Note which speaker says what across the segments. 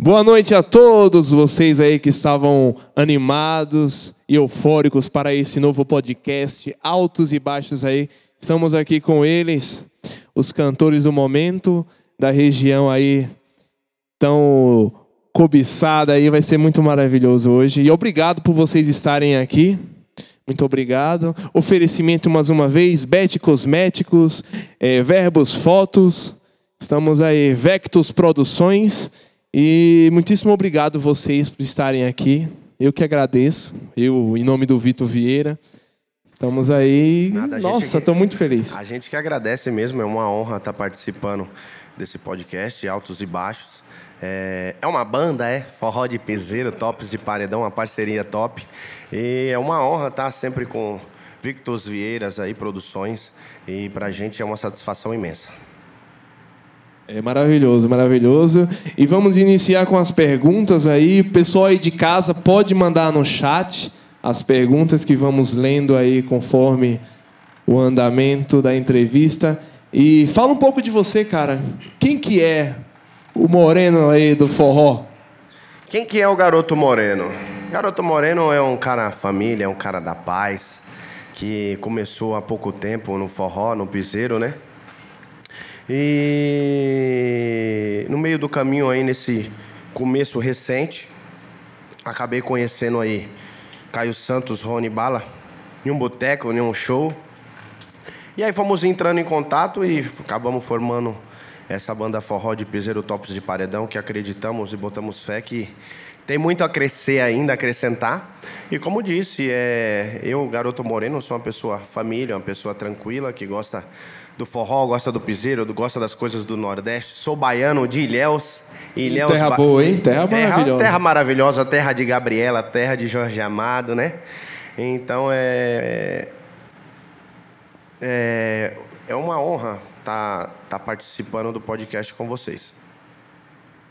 Speaker 1: Boa noite a todos vocês aí que estavam animados e eufóricos para esse novo podcast, altos e baixos aí. Estamos aqui com eles, os cantores do momento da região aí tão cobiçada aí, vai ser muito maravilhoso hoje. E obrigado por vocês estarem aqui. Muito obrigado. Oferecimento mais uma vez, Bet Cosméticos, é, Verbos Fotos. Estamos aí, Vectus Produções. E muitíssimo obrigado vocês por estarem aqui. Eu que agradeço. Eu, em nome do Vitor Vieira. Estamos aí.
Speaker 2: Nada,
Speaker 1: Nossa, estou muito feliz.
Speaker 2: A gente que agradece mesmo, é uma honra estar participando desse podcast, Altos e Baixos. É, é uma banda, é? Forró de Piseiro, Tops de Paredão, uma parceria top. E é uma honra estar sempre com Victor Vieiras aí, produções. E pra gente é uma satisfação imensa.
Speaker 1: É maravilhoso, maravilhoso. E vamos iniciar com as perguntas aí. O pessoal aí de casa pode mandar no chat as perguntas que vamos lendo aí conforme o andamento da entrevista. E fala um pouco de você, cara. Quem que é o moreno aí do forró?
Speaker 2: Quem que é o garoto moreno? Garoto moreno é um cara família, é um cara da paz, que começou há pouco tempo no forró, no piseiro, né? E no meio do caminho aí, nesse começo recente, acabei conhecendo aí Caio Santos, Rony Bala, em um boteco, em um show. E aí fomos entrando em contato e acabamos formando essa banda forró de piseiro tops de paredão, que acreditamos e botamos fé que tem muito a crescer ainda, a acrescentar. E como disse, é, eu, garoto moreno, sou uma pessoa família, uma pessoa tranquila, que gosta do forró, gosta do piseiro, gosta das coisas do Nordeste. Sou baiano de Ilhéus.
Speaker 1: Ilhéus terra boa, hein? Terra, terra maravilhosa.
Speaker 2: Terra maravilhosa, terra de Gabriela, terra de Jorge Amado, né? Então é. É, é uma honra estar tá, tá participando do podcast com vocês.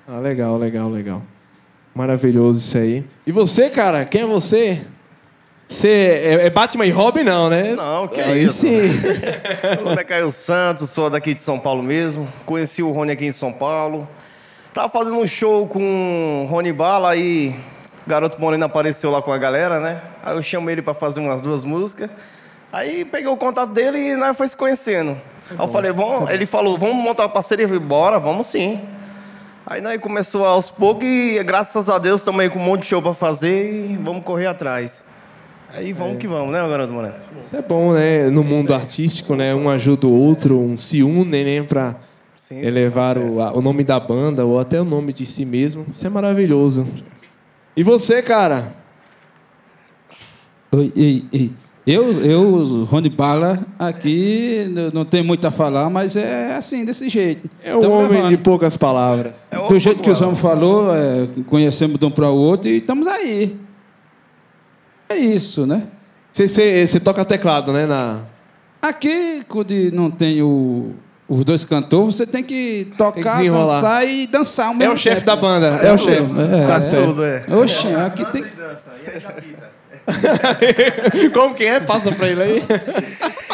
Speaker 1: Ah, legal, legal, legal. Maravilhoso isso aí. E você, cara? Quem é você? Você é, é Batman e Robin, não, né?
Speaker 3: Não, que é isso. sim. Meu nome é Caio Santos, sou daqui de São Paulo mesmo. Conheci o Rony aqui em São Paulo. Tava fazendo um show com o Rony Bala, aí Garoto Moreno apareceu lá com a galera, né? Aí eu chamei ele para fazer umas duas músicas. Aí peguei o contato dele e nós foi se conhecendo. Aí eu falei, vamos, ele falou, vamos montar uma parceria. Eu falei, bora, vamos sim. Aí nós começou aos poucos e graças a Deus também com um monte de show para fazer e vamos correr atrás. Aí vamos é. que vamos, né, garoto Moreno?
Speaker 1: Isso é bom, né? No mundo artístico, né? Um ajuda o outro, um se une, né? Pra sim, elevar o, o nome da banda ou até o nome de si mesmo. Isso é maravilhoso. E você, cara?
Speaker 4: Oi, ei, ei. Eu, eu, Rony Bala, aqui não tem muito a falar, mas é assim, desse jeito.
Speaker 1: É um homem levando. de poucas palavras.
Speaker 4: É Do jeito que o homens falou, é, conhecemos de um para o outro e estamos aí. É isso, né?
Speaker 1: Você toca teclado, né? Na...
Speaker 4: Aqui, quando não tem o, os dois cantores, você tem que tocar, tem que dançar e dançar ao mesmo
Speaker 1: É o chefe da banda.
Speaker 4: É, é o chefe. É,
Speaker 1: tá é, tudo, é.
Speaker 4: Oxe, aqui tem...
Speaker 1: Como que é? Passa pra ele aí.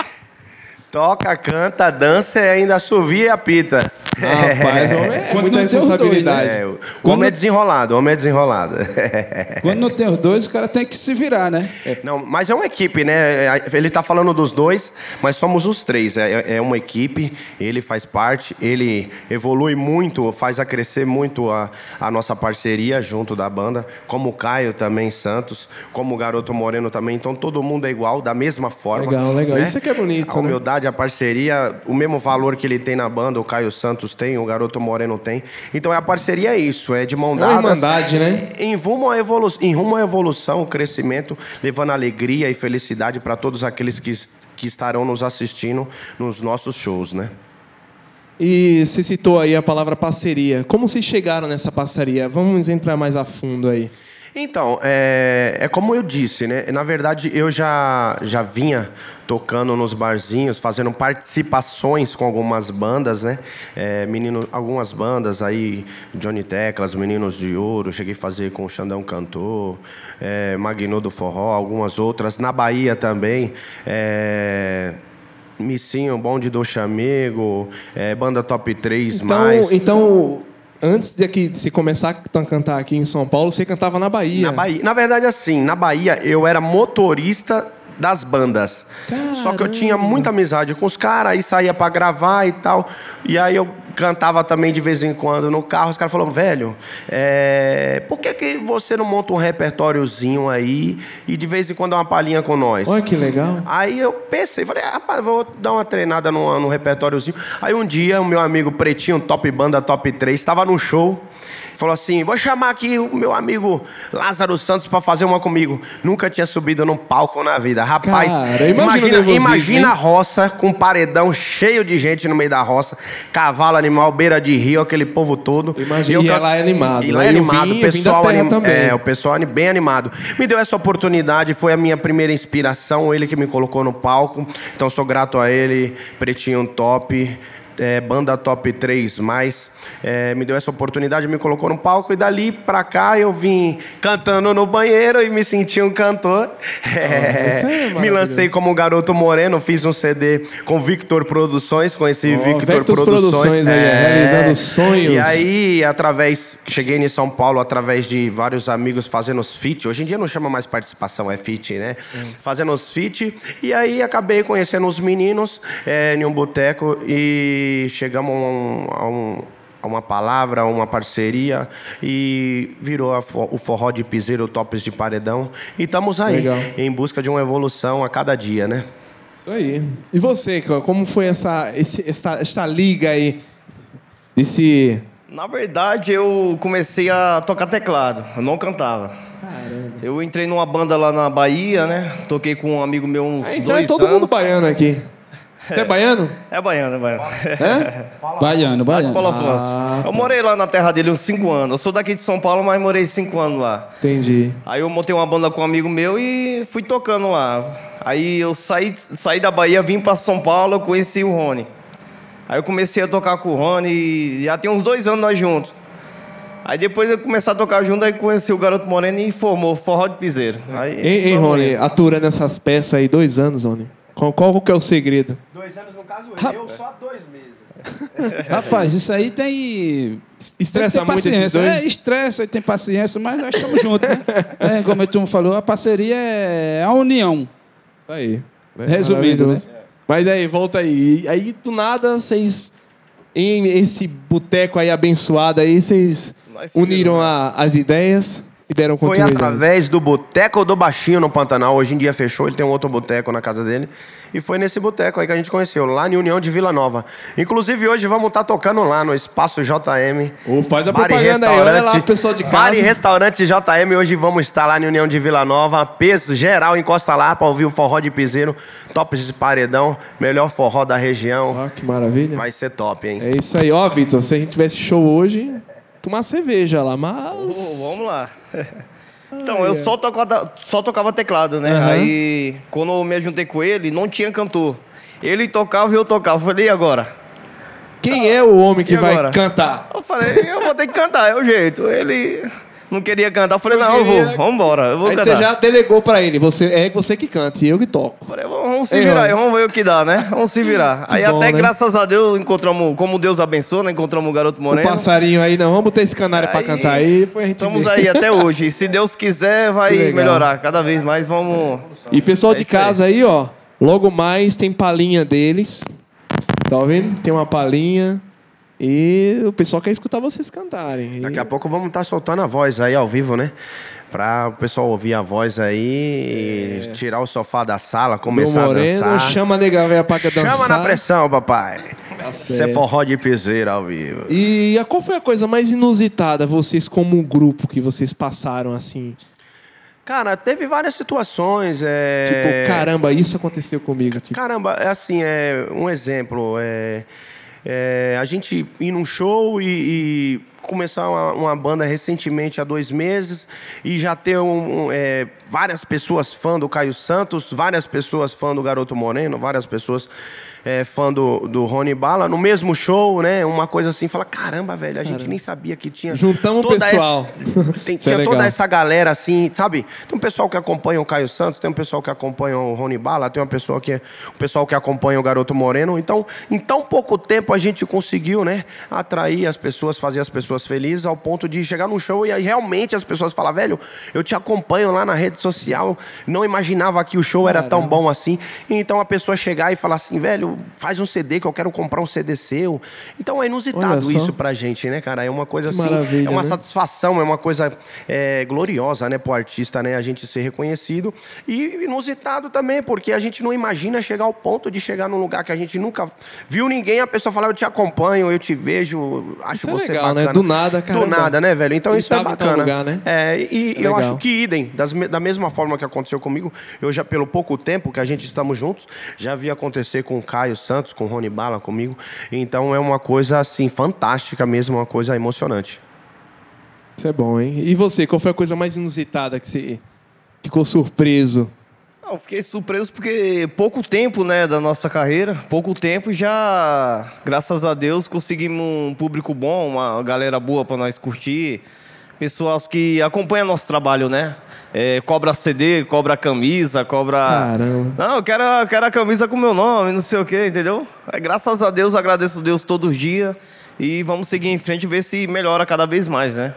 Speaker 2: Toca, canta, dança e ainda assovia e apita.
Speaker 1: Rapaz, homem é muita responsabilidade. Dois, né? é, o
Speaker 2: Quando... homem é desenrolado, o homem é desenrolado.
Speaker 4: Quando não tem os dois, o cara tem que se virar, né?
Speaker 2: Não, mas é uma equipe, né? Ele está falando dos dois, mas somos os três. É, é uma equipe, ele faz parte, ele evolui muito, faz a crescer muito a, a nossa parceria junto da banda, como o Caio também, Santos, como o Garoto Moreno também. Então todo mundo é igual, da mesma forma.
Speaker 1: Legal, legal. Né? Isso é que é bonito,
Speaker 2: A humildade,
Speaker 1: né?
Speaker 2: A parceria, o mesmo valor que ele tem na banda, o Caio Santos tem, o Garoto Moreno tem. Então a parceria é isso, é de mão dadas. É
Speaker 1: uma irmandade, né?
Speaker 2: Em rumo à evolução, em rumo à evolução, crescimento, levando alegria e felicidade para todos aqueles que, que estarão nos assistindo nos nossos shows, né?
Speaker 1: E você citou aí a palavra parceria. Como vocês chegaram nessa parceria? Vamos entrar mais a fundo aí.
Speaker 2: Então, é, é como eu disse, né? Na verdade, eu já, já vinha tocando nos barzinhos, fazendo participações com algumas bandas, né? É, menino, algumas bandas aí, Johnny Teclas, Meninos de Ouro, cheguei a fazer com o Xandão Cantor, é, Magnô do Forró, algumas outras. Na Bahia também. É, Missinho, Bonde do Chamego, é, Banda Top 3,
Speaker 1: então,
Speaker 2: mais.
Speaker 1: Então antes de, aqui, você começar a cantar aqui em São Paulo, você cantava na Bahia.
Speaker 2: Na Bahia. Na verdade, assim, na Bahia eu era motorista das bandas. Só que eu tinha muita amizade com os caras, aí saía pra gravar e tal. E aí eu cantava também de vez em quando no carro. Os caras falaram, velho, é... por que, que você não monta um repertóriozinho aí e de vez em quando dá uma palhinha com nós?
Speaker 1: Olha que legal.
Speaker 2: Aí eu pensei, falei, rapaz, vou dar uma treinada no, no repertóriozinho. Aí um dia, o meu amigo Pretinho, top banda, top 3, estava no show. Falou assim: vou chamar aqui o meu amigo Lázaro Santos para fazer uma comigo. Nunca tinha subido num palco na vida. Rapaz,
Speaker 1: Cara, imagina
Speaker 2: imagina, imagina a roça com um paredão cheio de gente no meio da roça, cavalo, animal, beira de rio, aquele povo todo.
Speaker 1: Imagina,
Speaker 2: eu
Speaker 1: e
Speaker 2: can-
Speaker 1: lá é animado,
Speaker 2: E lá
Speaker 1: né?
Speaker 2: é
Speaker 1: E
Speaker 2: animado,
Speaker 1: vim-
Speaker 2: o pessoal anim-. É, o pessoal bem animado. Me deu essa oportunidade, foi a minha primeira inspiração, ele que me colocou no palco. Então sou grato a ele, Pretinho Top. É, banda top 3 mais é, me deu essa oportunidade, me colocou no palco e dali pra cá eu vim cantando no banheiro e me senti um cantor. É,
Speaker 1: isso é
Speaker 2: me lancei como garoto moreno, fiz um CD com Victor Produções, conheci
Speaker 1: Ó,
Speaker 2: Victor
Speaker 1: Vectus
Speaker 2: Produções,
Speaker 1: Produções ó, realizando sonhos.
Speaker 2: E aí, através, cheguei em São Paulo através de vários amigos fazendo os feat. Hoje em dia não chama mais participação, é feat, né? Fazendo os feat. E aí acabei conhecendo os meninos é, em um boteco e chegamos a, um- a um- a uma palavra, a uma parceria e virou a fo- o forró de piseiro, tops de paredão. E estamos aí,
Speaker 1: Legal.
Speaker 2: em busca de uma evolução a cada dia, né?
Speaker 1: Isso aí. E você, como foi essa, esse, essa, essa liga aí? Desse.
Speaker 3: Na verdade, eu comecei a tocar teclado. Eu não cantava.
Speaker 1: Caramba.
Speaker 3: Eu entrei numa banda lá na Bahia, né? Toquei com um amigo meu uns
Speaker 1: Então
Speaker 3: dois
Speaker 1: é todo
Speaker 3: anos.
Speaker 1: mundo baiano aqui. Você é baiano?
Speaker 3: É baiano, é baiano.
Speaker 1: É?
Speaker 4: Baiano, baiano.
Speaker 3: Paulo Afonso.
Speaker 1: Ah,
Speaker 3: Eu morei lá na terra dele uns 5 anos. Eu sou daqui de São Paulo, mas morei 5 anos lá.
Speaker 1: Entendi.
Speaker 3: Aí eu montei uma banda com um amigo meu e fui tocando lá. Aí eu saí, saí da Bahia, vim para São Paulo, eu conheci o Rony. Aí eu comecei a tocar com o Rony e já tem uns dois anos nós juntos. Aí depois eu comecei a tocar junto, aí conheci o Garoto Moreno e formou Forró de Piseiro. Aí,
Speaker 1: Hein, hein Rony, aturando essas peças aí, dois anos, Rony. Qual, qual que é o segredo?
Speaker 2: Dois anos, no caso,
Speaker 4: eu,
Speaker 2: só dois meses.
Speaker 4: Rapaz, isso aí tem.
Speaker 1: Estressa
Speaker 4: tem
Speaker 1: muito esses
Speaker 4: paciência.
Speaker 1: dois?
Speaker 4: É, estressa e tem paciência, mas nós estamos juntos, né? É, como o Turma falou, a parceria é a união.
Speaker 1: Isso aí. né?
Speaker 4: Resumindo,
Speaker 1: Maravilhoso. Mas aí, volta aí. Aí, do nada, vocês. Em esse boteco aí abençoado aí, vocês uniram
Speaker 3: viramos,
Speaker 1: a- as ideias e deram
Speaker 2: Foi
Speaker 1: continuidade.
Speaker 2: através do Boteco do Baixinho no Pantanal. Hoje em dia fechou, ele tem um outro boteco na casa dele. E foi nesse boteco aí que a gente conheceu, lá em União de Vila Nova. Inclusive, hoje vamos estar tocando lá no Espaço JM.
Speaker 1: Ô, faz a
Speaker 2: Bar
Speaker 1: propaganda aí, olha lá, pessoal de
Speaker 2: Bar e
Speaker 1: casa.
Speaker 2: restaurante JM, hoje vamos estar lá em União de Vila Nova. Peso geral, encosta lá pra ouvir o forró de piseiro. Tops de paredão, melhor forró da região.
Speaker 1: Ó, que maravilha.
Speaker 2: Vai ser top, hein?
Speaker 1: É isso aí. Ó, Vitor, se a gente tivesse show hoje, tomar cerveja lá, mas...
Speaker 3: vamos lá. Então, eu só tocava, só tocava teclado, né?
Speaker 1: Aham.
Speaker 3: Aí, quando eu me juntei com ele, não tinha cantor. Ele tocava e eu tocava. Eu falei, e agora?
Speaker 1: Quem é o homem que vai
Speaker 3: agora?
Speaker 1: cantar?
Speaker 3: Eu falei, eu vou ter que cantar, é o jeito. Ele não queria cantar. Eu falei, não, eu vou, vamos embora, eu vou
Speaker 1: Aí
Speaker 3: cantar.
Speaker 1: você já delegou pra ele, você, é você que canta e eu que toco.
Speaker 3: Eu falei, vamos se virar aí, vamos ver o que dá, né? Vamos se virar. aí
Speaker 1: bom,
Speaker 3: até
Speaker 1: né?
Speaker 3: graças a Deus encontramos, como Deus abençoa, né? Encontramos o garoto
Speaker 1: O
Speaker 3: Moreno.
Speaker 1: passarinho aí, não, vamos botar esse canário pra
Speaker 3: Aí,
Speaker 1: cantar aí,
Speaker 3: Estamos
Speaker 1: vê.
Speaker 3: aí até hoje. E se Deus quiser,
Speaker 1: Que
Speaker 3: vai melhorar. Cada vez mais vamos.
Speaker 1: E pessoal
Speaker 3: É
Speaker 1: de
Speaker 3: isso aí.
Speaker 1: casa aí, ó, logo mais tem palhinha deles. Tá ouvindo? Tem uma palhinha. E o pessoal quer escutar vocês cantarem.
Speaker 2: Daqui a pouco vamos estar soltando a voz aí ao vivo, né? Pra o pessoal ouvir a voz aí, e tirar o sofá da sala,
Speaker 1: Meu
Speaker 2: começar a
Speaker 1: Moreno,
Speaker 2: dançar.
Speaker 1: chama a nega velha pra dançar.
Speaker 2: Chama na pressão, papai. Isso é
Speaker 1: certo.
Speaker 2: forró de piseira ao vivo.
Speaker 1: E a- qual foi a coisa mais inusitada, vocês como grupo, que vocês passaram assim?
Speaker 2: Cara, teve várias situações. É...
Speaker 1: Tipo, caramba, isso aconteceu comigo. Tipo,
Speaker 2: Caramba, é assim, é um exemplo. É, é, a gente ir num show e, e começar uma, uma banda recentemente há dois meses e já ter um, um, é, várias pessoas fã do Caio Santos, várias pessoas fã do Garoto Moreno, várias pessoas é, fã do, do Rony Bala no mesmo show, né? Uma coisa assim, fala, caramba, velho, a gente nem sabia que tinha.
Speaker 1: Juntamos o
Speaker 2: toda
Speaker 1: pessoal.
Speaker 2: essa- tem-
Speaker 1: é
Speaker 2: tinha toda
Speaker 1: legal.
Speaker 2: essa galera assim, sabe? Tem um pessoal que acompanha o Caio Santos, tem um pessoal que acompanha o Rony Bala, tem uma pessoa que um pessoal que acompanha o Garoto Moreno. Então, em tão pouco tempo a gente conseguiu, né, atrair as pessoas, fazer as pessoas pessoas felizes ao ponto de chegar num show e aí realmente as pessoas falam, velho, eu te acompanho lá na rede social, não imaginava que o show era tão bom assim. Então a pessoa chegar e falar assim, velho, faz um CD que eu quero comprar um CD seu. Então é inusitado isso pra gente, né, cara? É uma coisa
Speaker 1: Que
Speaker 2: assim, é uma
Speaker 1: né?
Speaker 2: satisfação, é uma coisa é, gloriosa, né, pro artista, né, a gente ser reconhecido. E inusitado também, porque a gente não imagina chegar ao ponto de chegar num lugar que a gente nunca viu ninguém, a pessoa falar, eu te acompanho, eu te vejo, acho
Speaker 1: Isso é
Speaker 2: você
Speaker 1: legal,
Speaker 2: bacana.
Speaker 1: né? Do nada,
Speaker 2: Do
Speaker 1: caramba.
Speaker 2: nada, né, velho? Então
Speaker 1: Ele
Speaker 2: isso é bacana.
Speaker 1: lugar, né?
Speaker 2: É, e
Speaker 1: É
Speaker 2: eu
Speaker 1: legal.
Speaker 2: acho que idem, das da mesma forma que aconteceu comigo, eu já, pelo pouco tempo que a gente estamos juntos, já vi acontecer com o Caio Santos, com o Rony Bala comigo. Então é uma coisa, assim, fantástica mesmo, uma coisa emocionante.
Speaker 1: Isso é bom, hein? E você, qual foi a coisa mais inusitada que você ficou surpreso?
Speaker 3: Não, fiquei surpreso porque pouco tempo, né, da nossa carreira, pouco tempo já, graças a Deus, conseguimos um público bom, uma galera boa para nós curtir, pessoas que acompanham nosso trabalho, né? É, cobra CD, cobra camisa, cobra.
Speaker 1: Caramba.
Speaker 3: Não, eu quero, eu quero a camisa com meu nome, não sei o quê, entendeu? É, graças a Deus, agradeço a Deus todos os dias e vamos seguir em frente e ver se melhora cada vez mais, né?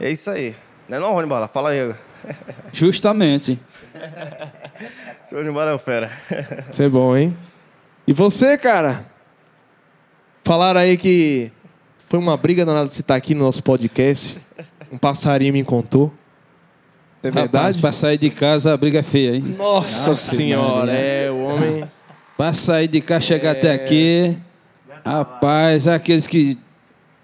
Speaker 3: É isso aí. Não é não, Rony Bala? Fala aí.
Speaker 4: Justamente.
Speaker 3: Seu Bala é o fera.
Speaker 1: Isso é bom, hein? E você, cara? Falaram aí que foi uma briga danada de você estar aqui no nosso podcast. Um passarinho me contou. É
Speaker 4: Rapaz,
Speaker 1: verdade?
Speaker 4: pra sair de casa a briga é feia, hein?
Speaker 1: Nossa senhora,
Speaker 4: Maria.
Speaker 1: é, o homem.
Speaker 4: Pra sair de cá, chegar até aqui. Rapaz, aqueles que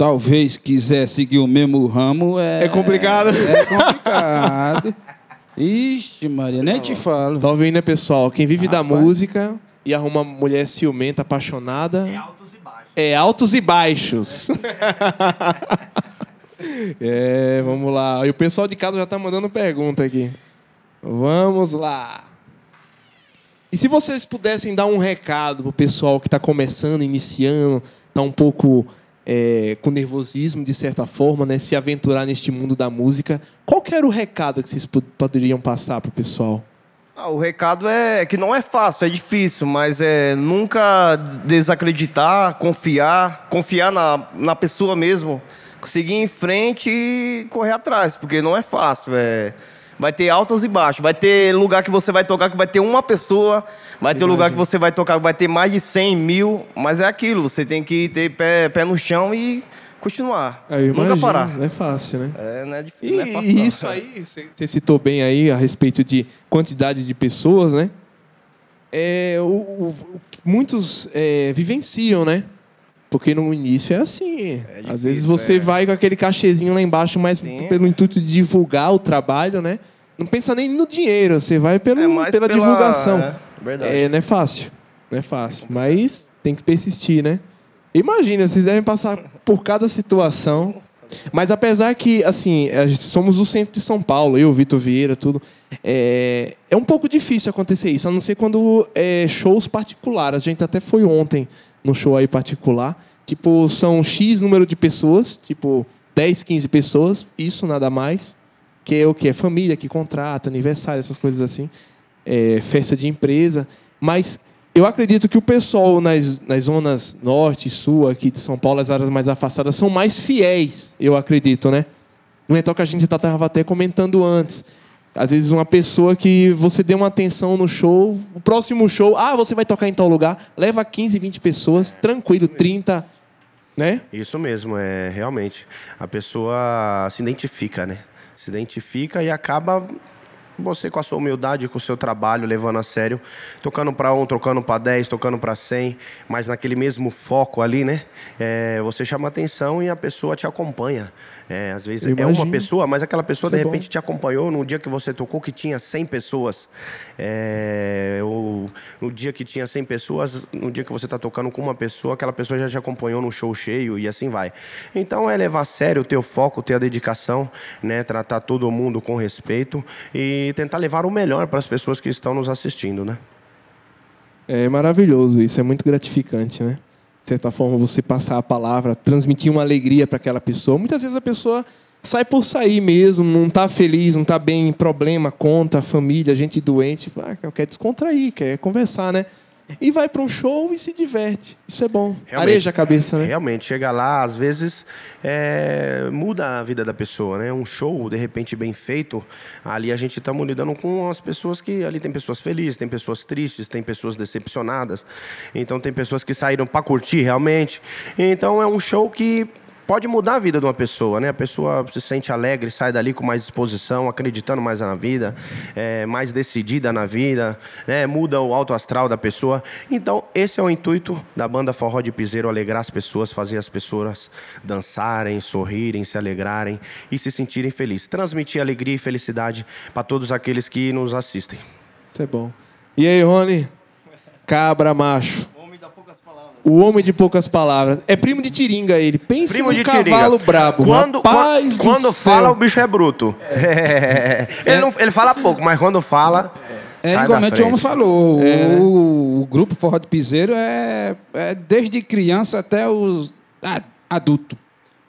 Speaker 4: talvez quiser seguir o mesmo ramo é.
Speaker 1: É complicado.
Speaker 4: É complicado. Ixi, Maria, nem te falo.
Speaker 1: Tá ouvindo, né, pessoal? Quem vive da música e arruma uma mulher ciumenta, apaixonada. É altos e baixos. É altos e baixos. é, vamos lá. E o pessoal de casa já tá mandando pergunta aqui. Vamos lá. E se vocês pudessem dar um recado pro pessoal que está começando, iniciando, tá um pouco é, com nervosismo de certa forma, né, se aventurar neste mundo da música, qual que era o recado que vocês pod- poderiam passar pro pessoal?
Speaker 3: Ah, o recado é que não é fácil, é difícil, mas é nunca desacreditar, confiar, confiar na, na pessoa mesmo, seguir em frente e correr atrás, porque não é fácil. É, vai ter altas e baixas, vai ter lugar que você vai tocar que vai ter uma pessoa, vai ter lugar que você vai tocar que vai ter mais de 100 mil, mas é aquilo, você tem que ter pé, pé no chão e continuar,
Speaker 1: É, eu
Speaker 3: nunca
Speaker 1: imagino,
Speaker 3: parar.
Speaker 1: Não é fácil, né?
Speaker 3: É, não é
Speaker 1: E,
Speaker 3: difícil, não é fácil.
Speaker 1: e
Speaker 3: não.
Speaker 1: isso aí, você citou bem aí a respeito de quantidade de pessoas, né? É, o, o- muitos é, vivenciam, né? Porque no início é assim.
Speaker 3: difícil,
Speaker 1: Às vezes você
Speaker 3: é.
Speaker 1: vai com aquele cachezinho lá embaixo, mas
Speaker 3: Sim.
Speaker 1: pelo intuito de divulgar o trabalho, né? Não pensa nem no dinheiro, você vai pelo,
Speaker 3: É
Speaker 1: pela,
Speaker 3: pela-
Speaker 1: divulgação.
Speaker 3: é, verdade.
Speaker 1: É, não é fácil. Não é fácil. Mas tem que persistir, né? Imagina, vocês devem passar por cada situação. Mas apesar que, assim, somos do centro de São Paulo, eu, Vitor Vieira, tudo. É, é um pouco difícil acontecer isso, a não ser quando é shows particulares. A gente até foi ontem no show aí particular. Tipo, são X número de pessoas, tipo 10, 15 pessoas, isso nada mais. Que é o que? É família que contrata, aniversário, essas coisas assim. É, festa de empresa. Mas eu acredito que o pessoal nas, nas zonas norte e sul aqui de São Paulo, as áreas mais afastadas, são mais fiéis, eu acredito, né? No então que a gente estava até comentando antes. Às vezes uma pessoa que você deu uma atenção no show, o próximo show, ah, você vai tocar em tal lugar, leva 15, 20 pessoas, tranquilo, 30, né?
Speaker 2: Isso mesmo, é realmente. A pessoa se identifica, né? Se identifica e acaba você com a sua humildade, com o seu trabalho, levando a sério, tocando para um, tocando para 10, tocando para 100, mas naquele mesmo foco ali, né? É, você chama atenção e a pessoa te acompanha. É, às vezes é uma pessoa, mas aquela pessoa
Speaker 1: Isso
Speaker 2: de
Speaker 1: é bom.
Speaker 2: repente te acompanhou no dia que você tocou que tinha 100 pessoas. É, ou no dia que tinha 100 pessoas, no dia que você está tocando com uma pessoa, aquela pessoa já te acompanhou no show cheio e assim vai. Então é levar a sério o teu foco, ter a dedicação, né, tratar todo mundo com respeito e tentar levar o melhor para as pessoas que estão nos assistindo, né?
Speaker 1: É maravilhoso isso, é muito gratificante, né? De certa forma, você passar a palavra, transmitir uma alegria para aquela pessoa. Muitas vezes a pessoa sai por sair mesmo, não está feliz, não está bem, problema, conta, família, gente doente, ah, quer descontrair, quer conversar, né? E vai para um show e se diverte. Isso é bom.
Speaker 2: Realmente.
Speaker 1: Areja a cabeça, né?
Speaker 2: Realmente, chega lá, às vezes é, muda a vida da pessoa, né? Um show, de repente, bem feito, ali a gente estamos lidando com as pessoas que. Ali tem pessoas felizes, tem pessoas tristes, tem pessoas decepcionadas. Então, tem pessoas que saíram para curtir realmente. Então, é um show que pode mudar a vida de uma pessoa, né? A pessoa se sente alegre, sai dali com mais disposição, acreditando mais na vida, é, mais decidida na vida, né? muda o alto astral da pessoa. Então, esse é o intuito da banda Forró de Piseiro, alegrar as pessoas, fazer as pessoas dançarem, sorrirem, se alegrarem e se sentirem felizes. Transmitir alegria e felicidade para todos aqueles que nos assistem.
Speaker 1: Isso é bom. E aí, Rony? Cabra macho. O homem de poucas palavras. É primo de Tiringa ele. Pensa
Speaker 2: Primo
Speaker 1: num
Speaker 2: de
Speaker 1: cavalo
Speaker 2: Tiringa.
Speaker 1: brabo.
Speaker 2: Quando,
Speaker 1: Rapaz
Speaker 2: quando,
Speaker 1: do
Speaker 2: quando
Speaker 1: céu.
Speaker 2: fala, o bicho é bruto. É. Ele, não, ele fala pouco, mas quando fala.
Speaker 4: É,
Speaker 2: sai da
Speaker 4: igualmente o homem falou,
Speaker 1: É.
Speaker 4: o, o grupo Forró de Piseiro é, é desde criança até os adulto.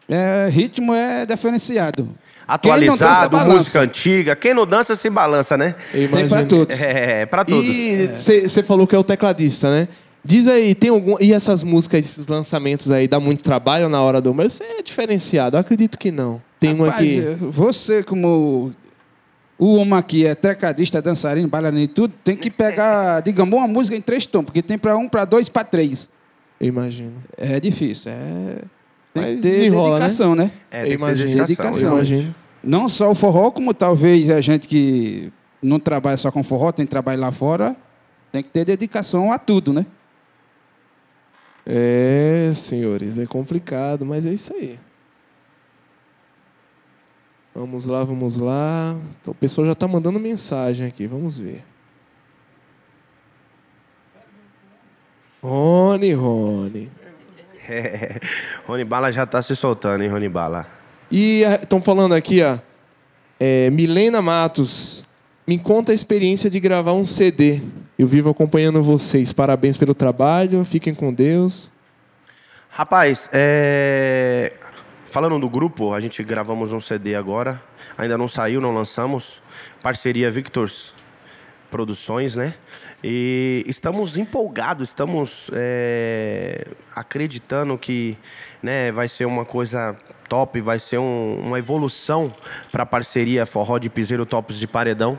Speaker 4: É, ritmo é diferenciado. Dança,
Speaker 2: Atualizado,
Speaker 4: balança.
Speaker 2: música antiga. Quem não dança se balança, né?
Speaker 4: Tem pra todos.
Speaker 2: É, pra todos.
Speaker 1: E você falou que é o tecladista, né? Diz aí, tem algum. E essas músicas, esses lançamentos aí, dá muito trabalho na hora do. Mas você é diferenciado, eu acredito que não. Tem uma
Speaker 4: Rapaz,
Speaker 1: que.
Speaker 4: você como o homem aqui é tecladista, dançarino, bailarino e tudo, tem que pegar, digamos, uma música em três tons, porque tem para um, para dois, para três.
Speaker 1: Eu imagino.
Speaker 4: É difícil, é... Tem
Speaker 1: Mas
Speaker 4: que ter
Speaker 1: desenrola,
Speaker 4: dedicação, né?
Speaker 2: É, tem
Speaker 1: eu
Speaker 2: que ter
Speaker 1: imagino.
Speaker 2: dedicação.
Speaker 4: dedicação,
Speaker 1: imagino.
Speaker 4: Não só o forró, como talvez a gente que não trabalha só com forró, tem trabalho lá fora, tem que ter dedicação a tudo, né?
Speaker 1: É, senhores, é complicado, mas é isso aí. Vamos lá, vamos lá. Então, o pessoal já está mandando mensagem aqui, vamos ver. Rony, Rony.
Speaker 2: É. Rony Bala já tá se soltando, hein, Rony Bala?
Speaker 1: E estão falando aqui, ó. é, Milena Matos. Me conta a experiência de gravar um CD. Eu vivo acompanhando vocês. Parabéns pelo trabalho. Fiquem com Deus.
Speaker 2: Rapaz, é... falando do grupo, a gente gravamos um CD agora. Ainda não saiu, não lançamos. Parceria Victors Produções, né? E estamos empolgados, estamos é, acreditando que né, vai ser uma coisa top, vai ser um- uma evolução para a parceria Forró de Piseiro Tops de Paredão.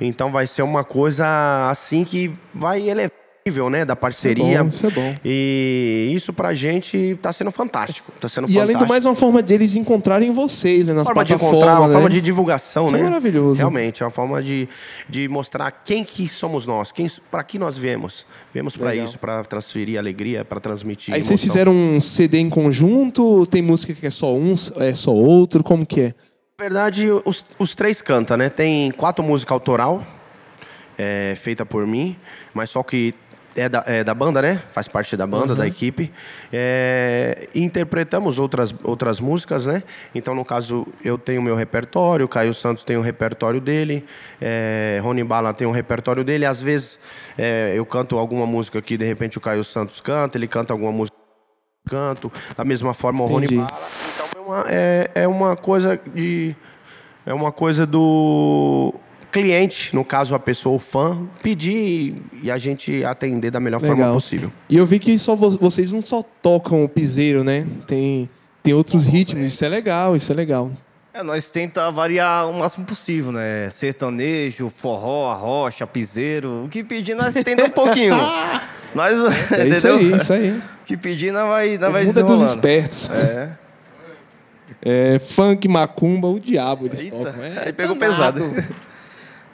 Speaker 2: Então vai ser uma coisa assim que vai elevar nível né, da parceria.
Speaker 1: bom, isso é bom.
Speaker 2: E isso pra gente tá sendo fantástico. Tá sendo
Speaker 1: E além do
Speaker 2: fantástico.
Speaker 1: mais, é uma forma de eles encontrarem vocês né, nas
Speaker 2: forma de
Speaker 1: plataformas.
Speaker 2: encontrar, uma
Speaker 1: né?
Speaker 2: forma de divulgação,
Speaker 1: Isso é
Speaker 2: né?
Speaker 1: maravilhoso.
Speaker 2: Realmente, é uma forma de, de mostrar quem que somos nós, quem, para que nós viemos. Viemos para isso, para transferir alegria, para transmitir
Speaker 1: Aí vocês
Speaker 2: emoção.
Speaker 1: fizeram um CD em conjunto? Tem música que é só um, é só outro? Como que é?
Speaker 2: Na verdade, os, os três cantam, né? Tem quatro músicas autoral, é, feita por mim, mas só que é da, é da banda, né? Faz parte da banda, da equipe. É, interpretamos outras, outras músicas, né? Então, no caso, eu tenho o meu repertório, o Caio Santos tem o repertório dele, é, Rony Bala tem o repertório dele. Às vezes, é, eu canto alguma música que, de repente, o Caio Santos canta, ele canta alguma música canto. Da mesma forma, o Rony
Speaker 1: Entendi.
Speaker 2: Bala. Então é uma, é, é uma coisa de. É uma coisa do cliente, no caso a pessoa, o fã, pedir e a gente atender da melhor forma
Speaker 1: Legal.
Speaker 2: possível.
Speaker 1: E eu vi que só vo- vocês não só tocam o piseiro, né? Tem, tem outros ritmos. Isso é legal, isso é legal.
Speaker 3: É, nós tenta variar o máximo possível, né? Sertanejo, forró, arrocha, piseiro. O que pedir, nós estendemos um pouquinho. nós,
Speaker 1: É isso aí, isso aí.
Speaker 3: O que pedir, nós vai, nós
Speaker 1: O
Speaker 3: vai
Speaker 1: mundo é dos espertos.
Speaker 3: É.
Speaker 1: É, funk, macumba, o diabo eles
Speaker 3: Eita,
Speaker 1: tocam. É
Speaker 3: aí pegou
Speaker 1: danado.
Speaker 3: pesado.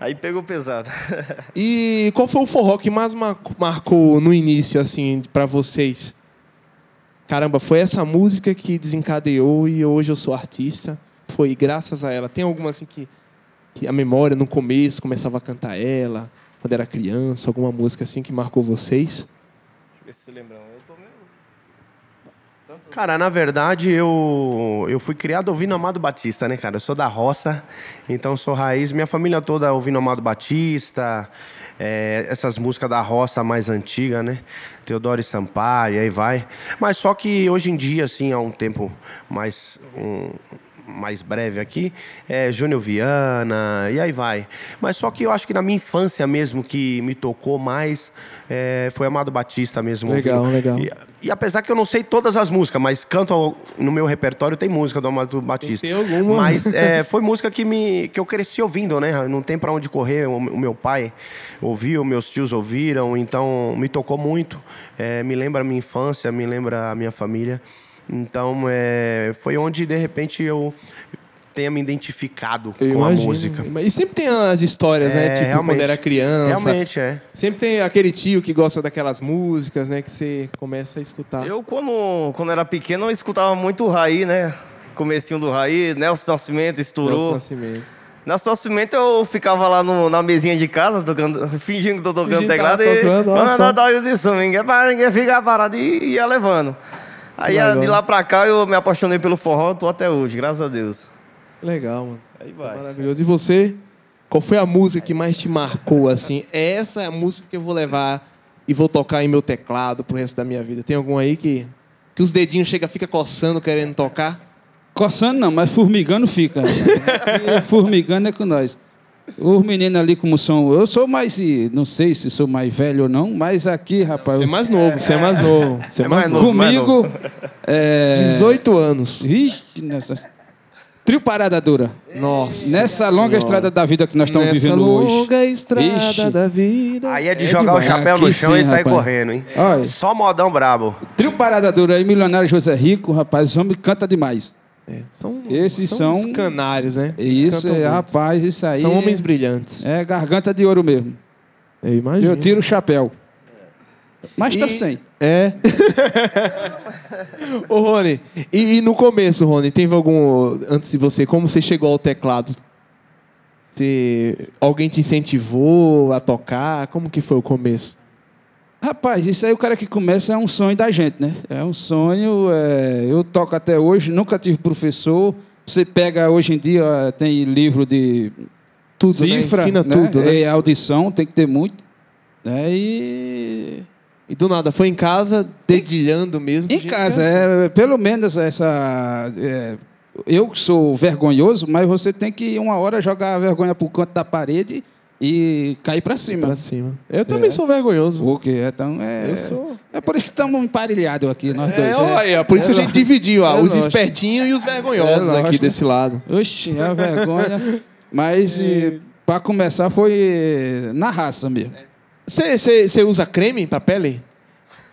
Speaker 3: Aí pegou pesado.
Speaker 1: E qual foi o forró que mais mar- marcou no início, assim, pra vocês? Caramba, foi essa música que desencadeou e hoje eu sou artista. Foi graças a ela. Tem alguma assim que, que a memória no começo começava a cantar ela, quando era criança, alguma música assim que marcou vocês?
Speaker 3: Vê se lembram. Eu tô mesmo.
Speaker 2: Cara, na verdade, eu, eu fui criado ouvindo Amado Batista, né, cara? Eu sou da roça, então sou raiz. Minha família toda ouvindo Amado Batista, é, essas músicas da roça mais antiga, né? Teodoro e Sampaio, aí vai. Mas só que hoje em dia, assim, há um tempo mais. um- mais breve aqui, é Júnior Viana, e aí vai. Mas só que eu acho que na minha infância mesmo, que me tocou mais, é, foi Amado Batista mesmo.
Speaker 1: Legal,
Speaker 2: ouvindo.
Speaker 1: legal.
Speaker 2: E, e apesar que eu não sei todas as músicas, mas canto ao- no meu repertório, tem música do Amado Batista.
Speaker 1: Tem alguma.
Speaker 2: Mas é, foi música que, me, que eu cresci ouvindo, né? Não tem pra onde correr. O, o meu pai ouviu, meus tios ouviram, então me tocou muito. É, me lembra a minha infância, me lembra a minha família. Então é, foi onde, de repente, eu tenha me identificado
Speaker 1: Eu
Speaker 2: com
Speaker 1: imagino.
Speaker 2: a música.
Speaker 1: E sempre tem as histórias, né?
Speaker 2: É,
Speaker 1: Tipo, quando
Speaker 2: realmente.
Speaker 1: era criança.
Speaker 2: Realmente, é.
Speaker 1: Sempre tem aquele tio que gosta daquelas músicas, né? Que você começa a escutar.
Speaker 3: Eu, quando, quando era pequeno, eu escutava muito o Raí, né? Comecinho do Raí, Nelson Nascimento
Speaker 1: Nelson
Speaker 3: estourou.
Speaker 1: Nascimento.
Speaker 3: Nelson Nascimento eu ficava lá no- na mesinha de casa, tocando, fingindo que tô tocando
Speaker 1: Fingindo
Speaker 3: teclado
Speaker 1: tava
Speaker 3: e.
Speaker 1: tocando, olha
Speaker 3: Quando
Speaker 1: só.
Speaker 3: eu tava de som, ninguém, para, ninguém fica parado e ia levando. Aí
Speaker 1: Legal.
Speaker 3: de lá pra cá eu me apaixonei pelo forró, tô até hoje, graças a Deus.
Speaker 1: Legal, mano.
Speaker 3: Aí vai.
Speaker 1: Maravilhoso. E você? Qual foi a música que mais te marcou, assim? Essa é a música que eu vou levar e vou tocar em meu teclado pro resto da minha vida. Tem algum aí que, que os dedinhos chega, fica coçando, querendo tocar?
Speaker 4: Coçando não, mas formigando fica. Formigando é com nós. Os meninos ali como são. Eu sou mais. Não sei se sou mais velho ou não, mas aqui, rapaz.
Speaker 1: Você é mais novo, você é mais novo. Você é,
Speaker 2: É
Speaker 1: mais,
Speaker 2: mais
Speaker 1: novo.
Speaker 2: mais
Speaker 4: comigo. É,
Speaker 1: 18 anos.
Speaker 4: Vixe, nessa. Trio Parada Dura.
Speaker 1: Nossa.
Speaker 4: Nessa longa
Speaker 1: Senhora.
Speaker 4: estrada da vida que nós estamos
Speaker 1: Nessa
Speaker 4: vivendo hoje.
Speaker 1: longa estrada
Speaker 4: Ixi.
Speaker 1: da vida.
Speaker 2: Aí é de
Speaker 4: É
Speaker 2: jogar
Speaker 4: demais.
Speaker 2: o chapéu no
Speaker 4: Aqui
Speaker 2: chão
Speaker 4: sim,
Speaker 2: e sair
Speaker 4: rapaz.
Speaker 2: correndo, hein?
Speaker 4: Olha.
Speaker 2: Só modão brabo.
Speaker 4: Trio Parada Dura aí, milionário José Rico, rapaz, o homem canta demais.
Speaker 1: São,
Speaker 4: Esses
Speaker 1: são
Speaker 4: são-
Speaker 1: os canários, né? Eles
Speaker 4: Isso, é, rapaz, isso aí.
Speaker 1: São homens brilhantes.
Speaker 4: É garganta de ouro mesmo.
Speaker 1: Eu imagino.
Speaker 4: Eu tiro o chapéu. Mas tá
Speaker 1: E-
Speaker 4: sem.
Speaker 1: É. Ô, Rony, e, e no começo, Rony, teve algum. Antes de você, como você chegou ao teclado? Você, alguém te incentivou a tocar? Como que foi o começo?
Speaker 4: Rapaz, isso aí o cara que começa é um sonho da gente, né? É um sonho. é, eu toco até hoje, nunca tive professor. Você pega hoje em dia, tem livro de
Speaker 1: Tudo,
Speaker 4: cifra,
Speaker 1: né? Ensina
Speaker 4: né?
Speaker 1: tudo, né?
Speaker 4: É, audição, tem que ter muito. Né? E
Speaker 1: E do nada, foi em casa, dedilhando mesmo?
Speaker 4: Em casa,
Speaker 1: é
Speaker 4: pelo menos essa. é, eu sou vergonhoso, mas você tem que uma hora jogar a vergonha pro canto da parede e cair para cima.
Speaker 1: Pra cima. Eu também sou vergonhoso.
Speaker 4: O quê? Então é.
Speaker 1: Eu sou.
Speaker 4: É por isso que estamos emparelhados aqui, nós dois.
Speaker 1: É, olha ó, por isso
Speaker 4: É
Speaker 1: que a gente dividiu, ó,
Speaker 4: É
Speaker 1: os
Speaker 4: lógico.
Speaker 1: espertinhos e os vergonhosos
Speaker 4: É
Speaker 1: aqui desse lado.
Speaker 4: Oxi, é a vergonha. Mas para começar foi na raça mesmo.
Speaker 1: Você usa creme pra pele?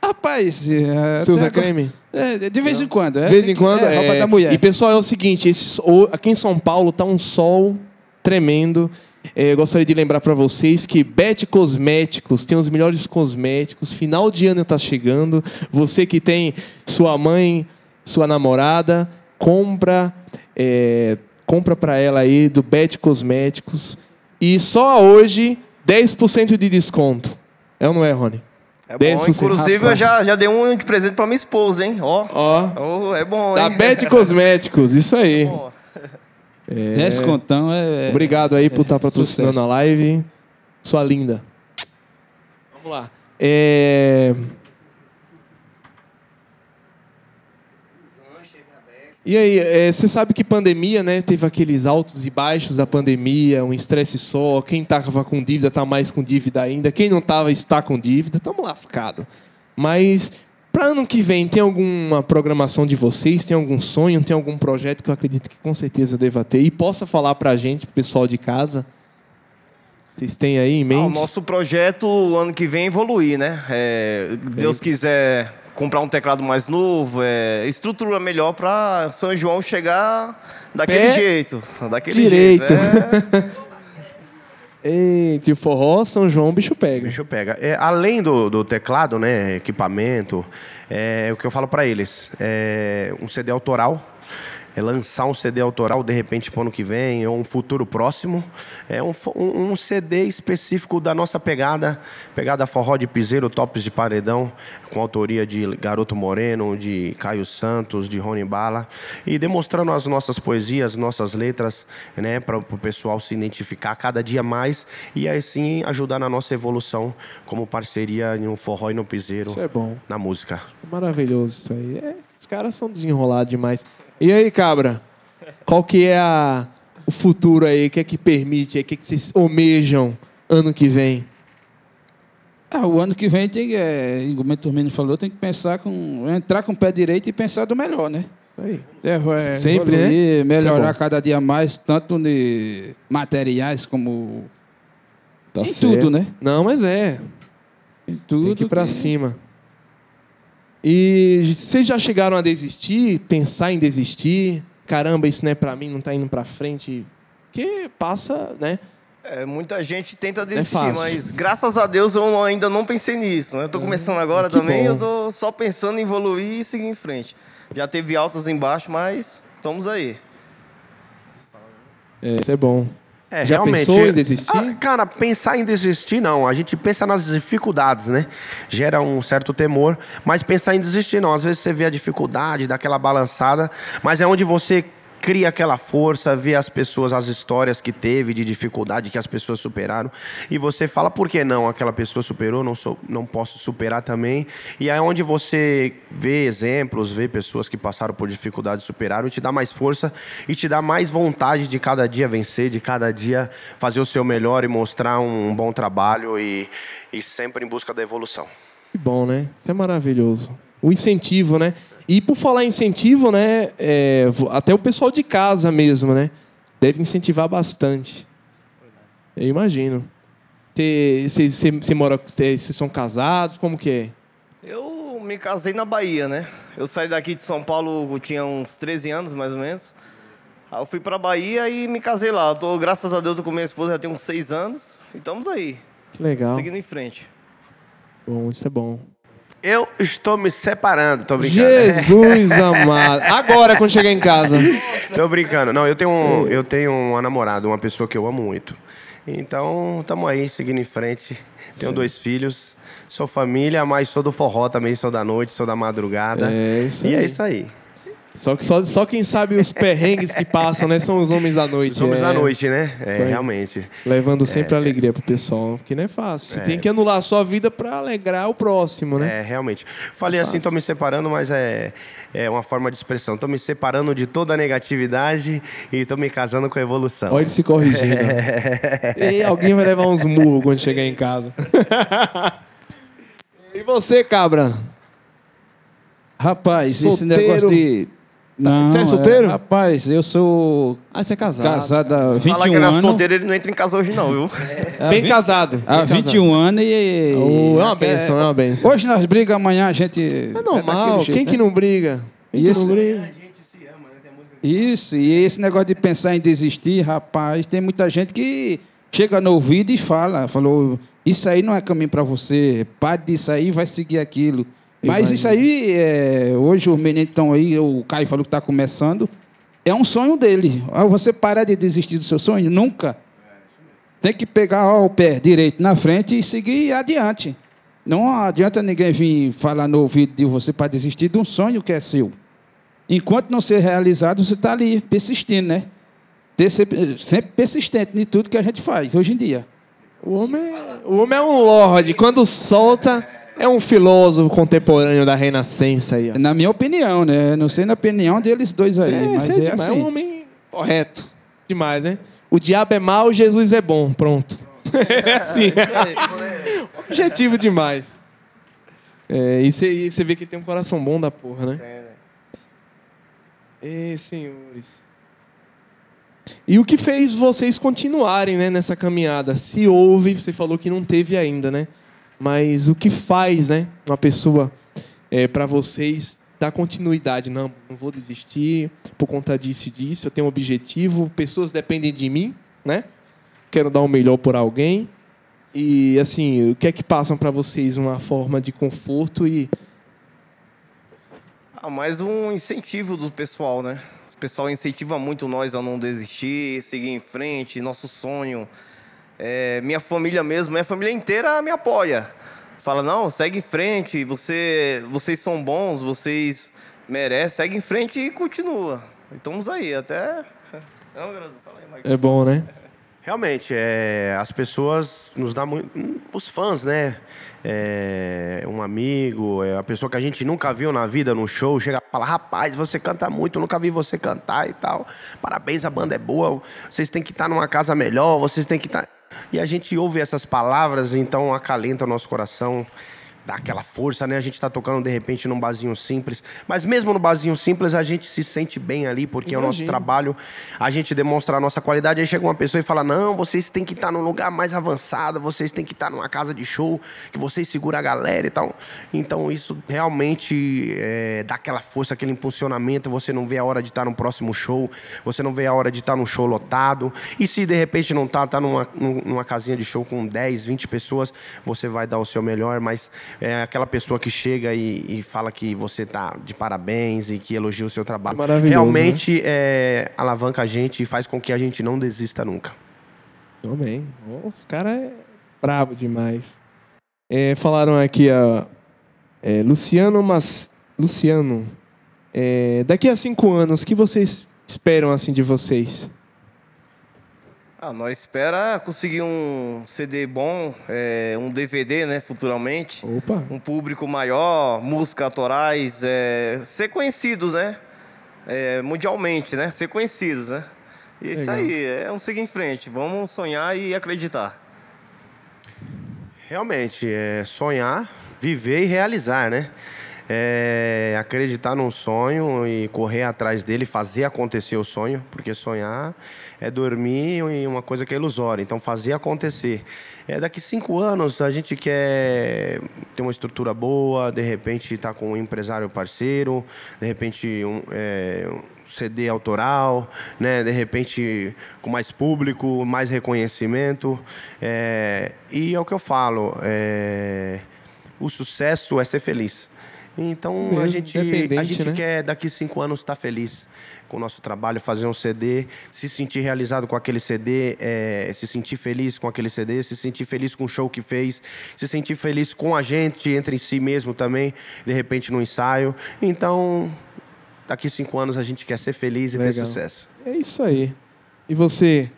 Speaker 4: Rapaz, é,
Speaker 1: Você usa creme?
Speaker 4: É, de vez em quando. É,
Speaker 1: De vez em quando.
Speaker 4: É, roupa
Speaker 1: é.
Speaker 4: da mulher.
Speaker 1: E pessoal, é o seguinte: esse, o- aqui em São Paulo tá um sol tremendo. É, eu gostaria de lembrar para vocês que Bet Cosméticos tem os melhores cosméticos. Final de ano está chegando. Você que tem sua mãe, sua namorada, compra, é, compra para ela aí do Bet Cosméticos. E só hoje 10% de desconto. É ou não é, Rony?
Speaker 3: É
Speaker 1: 10%
Speaker 3: bom, inclusive eu já, já dei um de presente pra minha esposa, hein? Ó.
Speaker 1: Ó,
Speaker 3: Ó, é bom,
Speaker 1: da
Speaker 3: hein?
Speaker 1: Bet Cosméticos, isso aí.
Speaker 3: Bom.
Speaker 4: Dez contão é.
Speaker 1: Obrigado aí por estar patrocinando
Speaker 4: sucesso.
Speaker 1: a live. Sua linda. Vamos lá. É... E aí, é, você sabe que pandemia, né? Teve aqueles altos e baixos da pandemia, um estresse só. Quem tava com dívida tá mais com dívida ainda. Quem não tava está com dívida. Tamo lascado. Mas para ano que vem, tem alguma programação de vocês? Tem algum sonho? Tem algum projeto que eu acredito que com certeza deva ter? E possa falar pra gente, pro pessoal de casa? Vocês têm aí em
Speaker 3: Ah, o
Speaker 1: mente?
Speaker 3: nosso projeto o ano que vem é evoluir, né? É, Deus quiser comprar um teclado mais novo, é, estrutura melhor para São João chegar daquele
Speaker 1: Pé
Speaker 3: jeito. Daquele
Speaker 1: direito.
Speaker 3: jeito. É.
Speaker 1: Eita, o forró, São João, bicho pega.
Speaker 2: Eu pegar. É, além do, do teclado, né, equipamento, é, o que eu falo para eles, é um CD autoral, é lançar um CD autoral de repente para ano que vem ou um futuro próximo, é um, um, um CD específico da nossa pegada, pegada forró de piseiro, tops de paredão, com autoria de Garoto Moreno, de Caio Santos, de Rony Bala, e demonstrando as nossas poesias, nossas letras, né, para o pessoal se identificar cada dia mais e assim ajudar na nossa evolução como parceria no forró e no piseiro,
Speaker 1: Isso é bom.
Speaker 2: na música.
Speaker 1: Maravilhoso isso aí. É, esses caras são desenrolados demais. E aí, cabra? Qual que é a, o futuro aí? O que é que permite? O que é que vocês almejam ano que vem?
Speaker 4: Ah, o ano que vem tem, é, como o Turmino falou, tem que pensar com. entrar com o pé direito e pensar do melhor, né?
Speaker 1: Aí.
Speaker 4: É, é,
Speaker 1: Sempre,
Speaker 4: evoluir,
Speaker 1: né? É
Speaker 4: Melhorar cada dia mais, tanto de materiais como
Speaker 1: Tá
Speaker 4: Em
Speaker 1: certo.
Speaker 4: tudo, né?
Speaker 1: Não, mas é.
Speaker 4: em tudo.
Speaker 1: Tem que ir pra
Speaker 4: que-
Speaker 1: cima. E vocês já chegaram a desistir? Pensar em desistir? Caramba, isso não é pra mim, não tá indo pra frente. Que passa, né?
Speaker 3: É, muita gente tenta desistir,
Speaker 1: fácil.
Speaker 3: mas graças a Deus eu ainda não pensei nisso. Né? Eu tô começando agora
Speaker 1: que
Speaker 3: também,
Speaker 1: bom.
Speaker 3: eu tô só pensando em evoluir e seguir em frente. Já teve altas embaixo, mas estamos aí.
Speaker 1: É, isso é bom.
Speaker 2: É,
Speaker 1: Já
Speaker 2: realmente.
Speaker 1: pensou em desistir?
Speaker 2: Ah, cara, pensar em desistir não. A gente pensa nas dificuldades, né? Gera um certo temor, mas pensar em desistir não. Às vezes você vê a dificuldade, dá aquela balançada, mas é onde você cria aquela força, vê as pessoas, as histórias que teve de dificuldade que as pessoas superaram e você fala por que não aquela pessoa superou, não sou, não posso superar também. E é onde você vê exemplos, vê pessoas que passaram por dificuldade superaram, te dá mais força e te dá mais vontade de cada dia vencer, de cada dia fazer o seu melhor e mostrar um bom trabalho e, e sempre em busca da evolução.
Speaker 1: Que bom, né? Isso é maravilhoso. O incentivo, né? E por falar em incentivo, né? é, até o pessoal de casa mesmo, né? Deve incentivar bastante. Eu imagino. Você mora. Vocês são casados? Como que é?
Speaker 3: Eu me casei na Bahia, né? Eu saí daqui de São Paulo, eu tinha uns 13 anos mais ou menos. Aí eu fui pra Bahia e me casei lá. Eu tô, graças a Deus, tô com minha esposa já tem uns 6 anos. E estamos aí,
Speaker 1: Que legal.
Speaker 3: seguindo em frente.
Speaker 1: Bom, isso é bom.
Speaker 2: Eu estou me separando, tô brincando.
Speaker 1: Jesus amado. Agora, quando chegar em casa.
Speaker 2: Tô brincando. Não, eu tenho, um, eu tenho uma namorada, uma pessoa que eu amo muito. Então, estamos aí, seguindo em frente. Tenho dois filhos. Sou família, mas sou do forró também, sou da noite, sou da madrugada.
Speaker 1: É isso
Speaker 2: e é
Speaker 1: aí.
Speaker 2: isso aí.
Speaker 1: Só, que só, só quem sabe os perrengues que passam, né? São os homens da noite.
Speaker 2: Os homens
Speaker 1: é.
Speaker 2: da noite, né? É, realmente.
Speaker 1: Levando sempre alegria pro pessoal, porque não é fácil. Você tem que anular a sua vida pra alegrar o próximo, né?
Speaker 2: É, realmente. Falei assim, tô me separando, mas é, é uma forma de expressão. Tô me separando de toda a negatividade e tô me casando com a evolução.
Speaker 1: Olha ele se corrigindo. e alguém vai levar uns murros quando chegar em casa. e você, cabra?
Speaker 4: Rapaz, esse
Speaker 1: Solteiro.
Speaker 4: negócio de. Não,
Speaker 1: Você é solteiro?
Speaker 4: rapaz, eu sou
Speaker 1: Ah, você é casado.
Speaker 4: casado há 21
Speaker 3: Falar que era
Speaker 4: anos.
Speaker 3: solteiro, ele não entra em casa hoje não, viu?
Speaker 4: há
Speaker 1: Bem
Speaker 4: 20
Speaker 1: casado.
Speaker 4: Há
Speaker 1: bem
Speaker 4: 21 anos e.
Speaker 1: Oh, é uma benção, é uma benção.
Speaker 4: Hoje nós brigamos, amanhã a gente.
Speaker 1: É normal. Quem que não briga? Quem
Speaker 4: E
Speaker 1: que
Speaker 4: esse-
Speaker 1: não briga?
Speaker 4: Isso, e esse negócio de pensar em desistir, rapaz, tem muita gente que chega no ouvido e fala, falou, isso aí não é caminho para você, pare disso aí, vai seguir aquilo. Mas isso aí, é, hoje os meninos estão aí, o Caio falou que está começando, é um sonho dele. Ah, Você parar de desistir do seu sonho? Nunca. Tem que pegar ó, o pé direito na frente e seguir adiante. Não adianta ninguém vir falar no ouvido de você para desistir de um sonho que é seu. Enquanto não ser realizado, você está ali persistindo, né? Ter sempre, sempre persistente em tudo que a gente faz hoje em dia.
Speaker 1: O homem, é- o homem é um lorde. Quando solta, é um filósofo contemporâneo da Renascença aí. ó.
Speaker 4: Na minha opinião, né? Não sei na opinião deles dois aí,
Speaker 1: É,
Speaker 4: mas
Speaker 1: você
Speaker 4: é,
Speaker 1: é, demais, é
Speaker 4: assim.
Speaker 1: um homem correto. Demais, né? O diabo é mau, Jesus é bom. Pronto. É assim. Objetivo demais. É, e você vê que ele tem um coração bom da porra, né? Ei, senhores. E o que fez vocês continuarem né, nessa caminhada? Se houve, você falou que não teve ainda, né? Mas o que faz, né, uma pessoa é, para vocês dar continuidade? Não, não vou desistir por conta disso e disso. Eu tenho um objetivo. Pessoas dependem de mim, né? Quero dar o melhor por alguém. E assim, o que é que passam para vocês uma forma de conforto e
Speaker 3: Ah, mais um incentivo do pessoal, né? O pessoal incentiva muito nós a não desistir, seguir em frente, nosso sonho. É, minha família mesmo, minha família inteira me apoia. Fala, não, segue em frente, você, vocês são bons, vocês merecem, segue em frente e continua. E estamos aí, até... Não, Grazi, fala aí, Mike.
Speaker 1: é bom, né?
Speaker 2: Realmente, é, as pessoas nos dão muito. Os fãs, né? É, um amigo, é, a pessoa que a gente nunca viu na vida no show, chega e fala: Rapaz, você canta muito, nunca vi você cantar e tal. Parabéns, a banda é boa. Vocês têm que estar numa casa melhor, vocês têm que estar. E a gente ouve essas palavras, então acalenta o nosso coração dá aquela força, né? A gente tá tocando de repente num barzinho simples, mas mesmo no barzinho simples a gente se sente bem ali, porque Imagina. é o nosso trabalho, a gente demonstra a nossa qualidade. Aí chega uma pessoa e fala: "Não, vocês têm que estar tá num lugar mais avançado, vocês têm que estar tá numa casa de show, que vocês seguram a galera e tal". Então isso realmente é, dá aquela força, aquele impulsionamento, você não vê a hora de estar tá no próximo show, você não vê a hora de estar num show lotado. E se de repente não tá, tá numa, numa casinha de show com 10, 20 pessoas, você vai dar o seu melhor, mas é aquela pessoa que chega e, e fala que você está de parabéns e que elogia o seu trabalho. Realmente né? é, alavanca a gente e faz com que a gente não desista nunca.
Speaker 1: Também. Os cara é brabo demais. É, falaram aqui, a é, Luciano, mas Luciano, é, daqui a cinco anos, o que vocês esperam assim de vocês?
Speaker 3: Ah, nós espera conseguir um CD bom, é, um DVD, né, futuramente.
Speaker 1: Opa.
Speaker 3: Um público maior, músicas autorais, é, ser conhecidos, né? É, mundialmente, né? Ser conhecidos, né? Isso Legal. aí, é um seguir em frente. Vamos sonhar e acreditar.
Speaker 2: Realmente, é sonhar, viver e realizar, né? É acreditar num sonho e correr atrás dele, fazer acontecer o sonho, porque sonhar é dormir em uma coisa que é ilusória, então fazer acontecer. É, daqui cinco anos a gente quer ter uma estrutura boa, de repente estar tá com um empresário parceiro, de repente um, é, CD autoral, né? de repente com mais público, mais reconhecimento. É, e é o que eu falo, é, o sucesso é ser feliz. Então Mesmo, a gente, a gente né? quer daqui cinco anos estar tá feliz com o nosso trabalho, fazer um CD, se sentir realizado com aquele CD, é, se sentir feliz com aquele CD, se sentir feliz com o show que fez, se sentir feliz com a gente, entre si mesmo também, de repente no ensaio. Então, daqui cinco anos a gente quer ser feliz e Legal. ter sucesso.
Speaker 1: É isso aí. E você,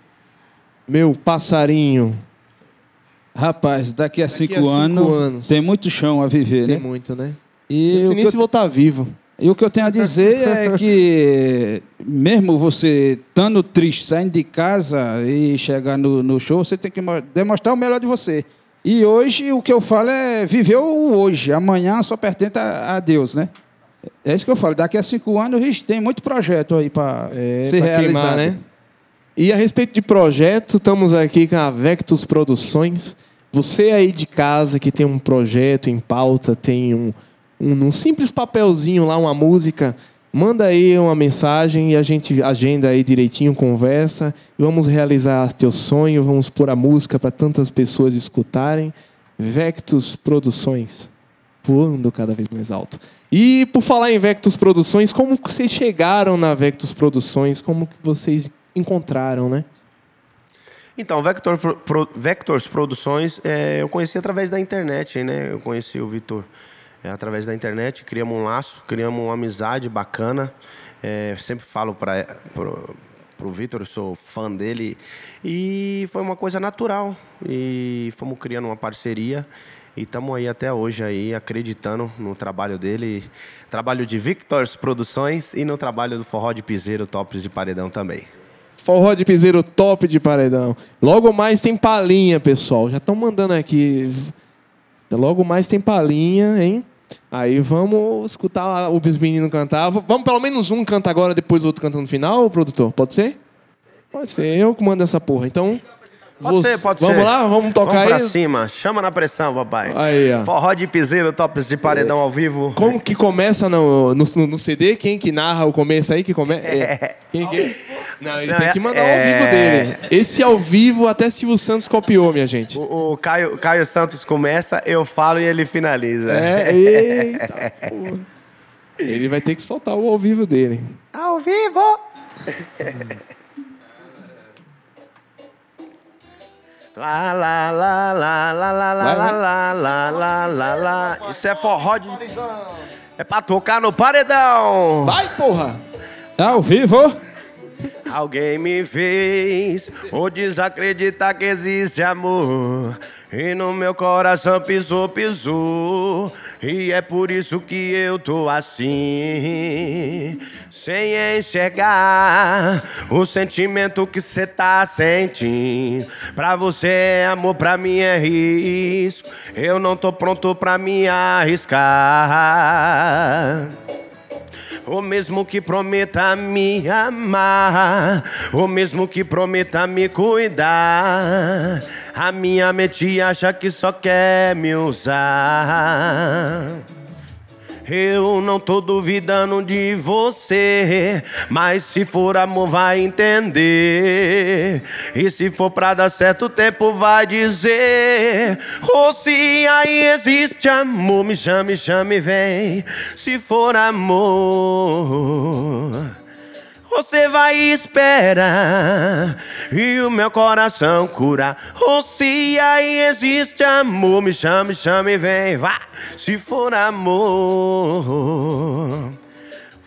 Speaker 1: meu passarinho?
Speaker 4: Rapaz, daqui a, daqui cinco, a cinco anos, anos, tem muito chão a viver,
Speaker 1: tem
Speaker 4: né?
Speaker 1: Tem muito, né? E Não sei nem se voltar vivo.
Speaker 4: E o que eu tenho a dizer é que, mesmo você estando triste, saindo de casa e chegar no, no show, você tem que demonstrar o melhor de você. E hoje o que eu falo é viver o hoje. Amanhã só pertence a, Deus, né? É isso que eu falo. Daqui a cinco anos, gente, tem muito projeto aí para é, ser pra realizado. Queimar, né?
Speaker 1: E a respeito de projeto, estamos aqui com a Vectus Produções. Você aí de casa que tem um projeto em pauta, tem um, um, um simples papelzinho lá, uma música, manda aí uma mensagem e a gente agenda aí direitinho, conversa. Vamos realizar teu sonho, vamos pôr a música para tantas pessoas escutarem. Vectus Produções, voando cada vez mais alto. E por falar em Vectus Produções, como vocês chegaram na Vectus Produções? Como que vocês encontraram, né?
Speaker 2: Então, Vector, Pro, Vectors Produções, é, eu conheci através da internet, né? Eu conheci o Vitor é, através da internet, criamos um laço, criamos uma amizade bacana. É, sempre falo para pro Vitor, sou fã dele. E foi uma coisa natural. E fomos criando uma parceria. E estamos aí até hoje aí acreditando no trabalho dele, trabalho de Victors Produções e no trabalho do Forró de Piseiro Tops de Paredão também.
Speaker 1: Forró de Piseiro Top de Paredão. Logo mais tem palinha, pessoal. Já estão mandando aqui. Logo mais tem palinha, hein? Aí vamos escutar os meninos cantar. Vamos pelo menos um canta agora, depois o outro canta no final, produtor? Pode ser? Pode ser. Eu que mando essa porra. Então.
Speaker 2: Pode você... ser, pode
Speaker 1: vamos
Speaker 2: ser.
Speaker 1: Vamos lá, vamos tocar
Speaker 2: vamos
Speaker 1: pra
Speaker 2: aí. cima. Chama na pressão, papai.
Speaker 1: Aí, ó.
Speaker 2: Forró de piseiro, tops de paredão ao vivo.
Speaker 1: Como que começa no, no, no CD? Quem que narra o começo aí? Que come... É. Quem que... Não, ele Não, tem é- que mandar o ao é- vivo dele. Esse ao vivo até Silvio Santos copiou, minha gente.
Speaker 2: O, o Caio, Caio Santos começa, eu falo e ele finaliza.
Speaker 1: É, eita, porra. Ele vai ter que soltar o ao vivo dele.
Speaker 2: Ao vivo! Lá, lá, lá, lá, lá, lá, lá, lá, lá, lá, lá, lá, lá. Isso é forró de... É pra tocar no paredão!
Speaker 1: Vai, porra!
Speaker 4: É ao vivo!
Speaker 2: Alguém me fez ou desacreditar que existe amor. E no meu coração pisou, pisou. E é por isso que eu tô assim. Sem enxergar o sentimento que cê tá sentindo. Pra você é amor, pra mim é risco. Eu não tô pronto pra me arriscar. O mesmo que prometa me amar, o mesmo que prometa me cuidar. A minha mente acha que só quer me usar. Eu não tô duvidando de você, mas se for amor vai entender. E se for pra dar certo tempo vai dizer. Ou se aí existe amor, me chame, chame, vem. Se for amor você vai esperar e o meu coração curar. Ou se aí existe amor, me chame, chame, vem, vá. Se for amor.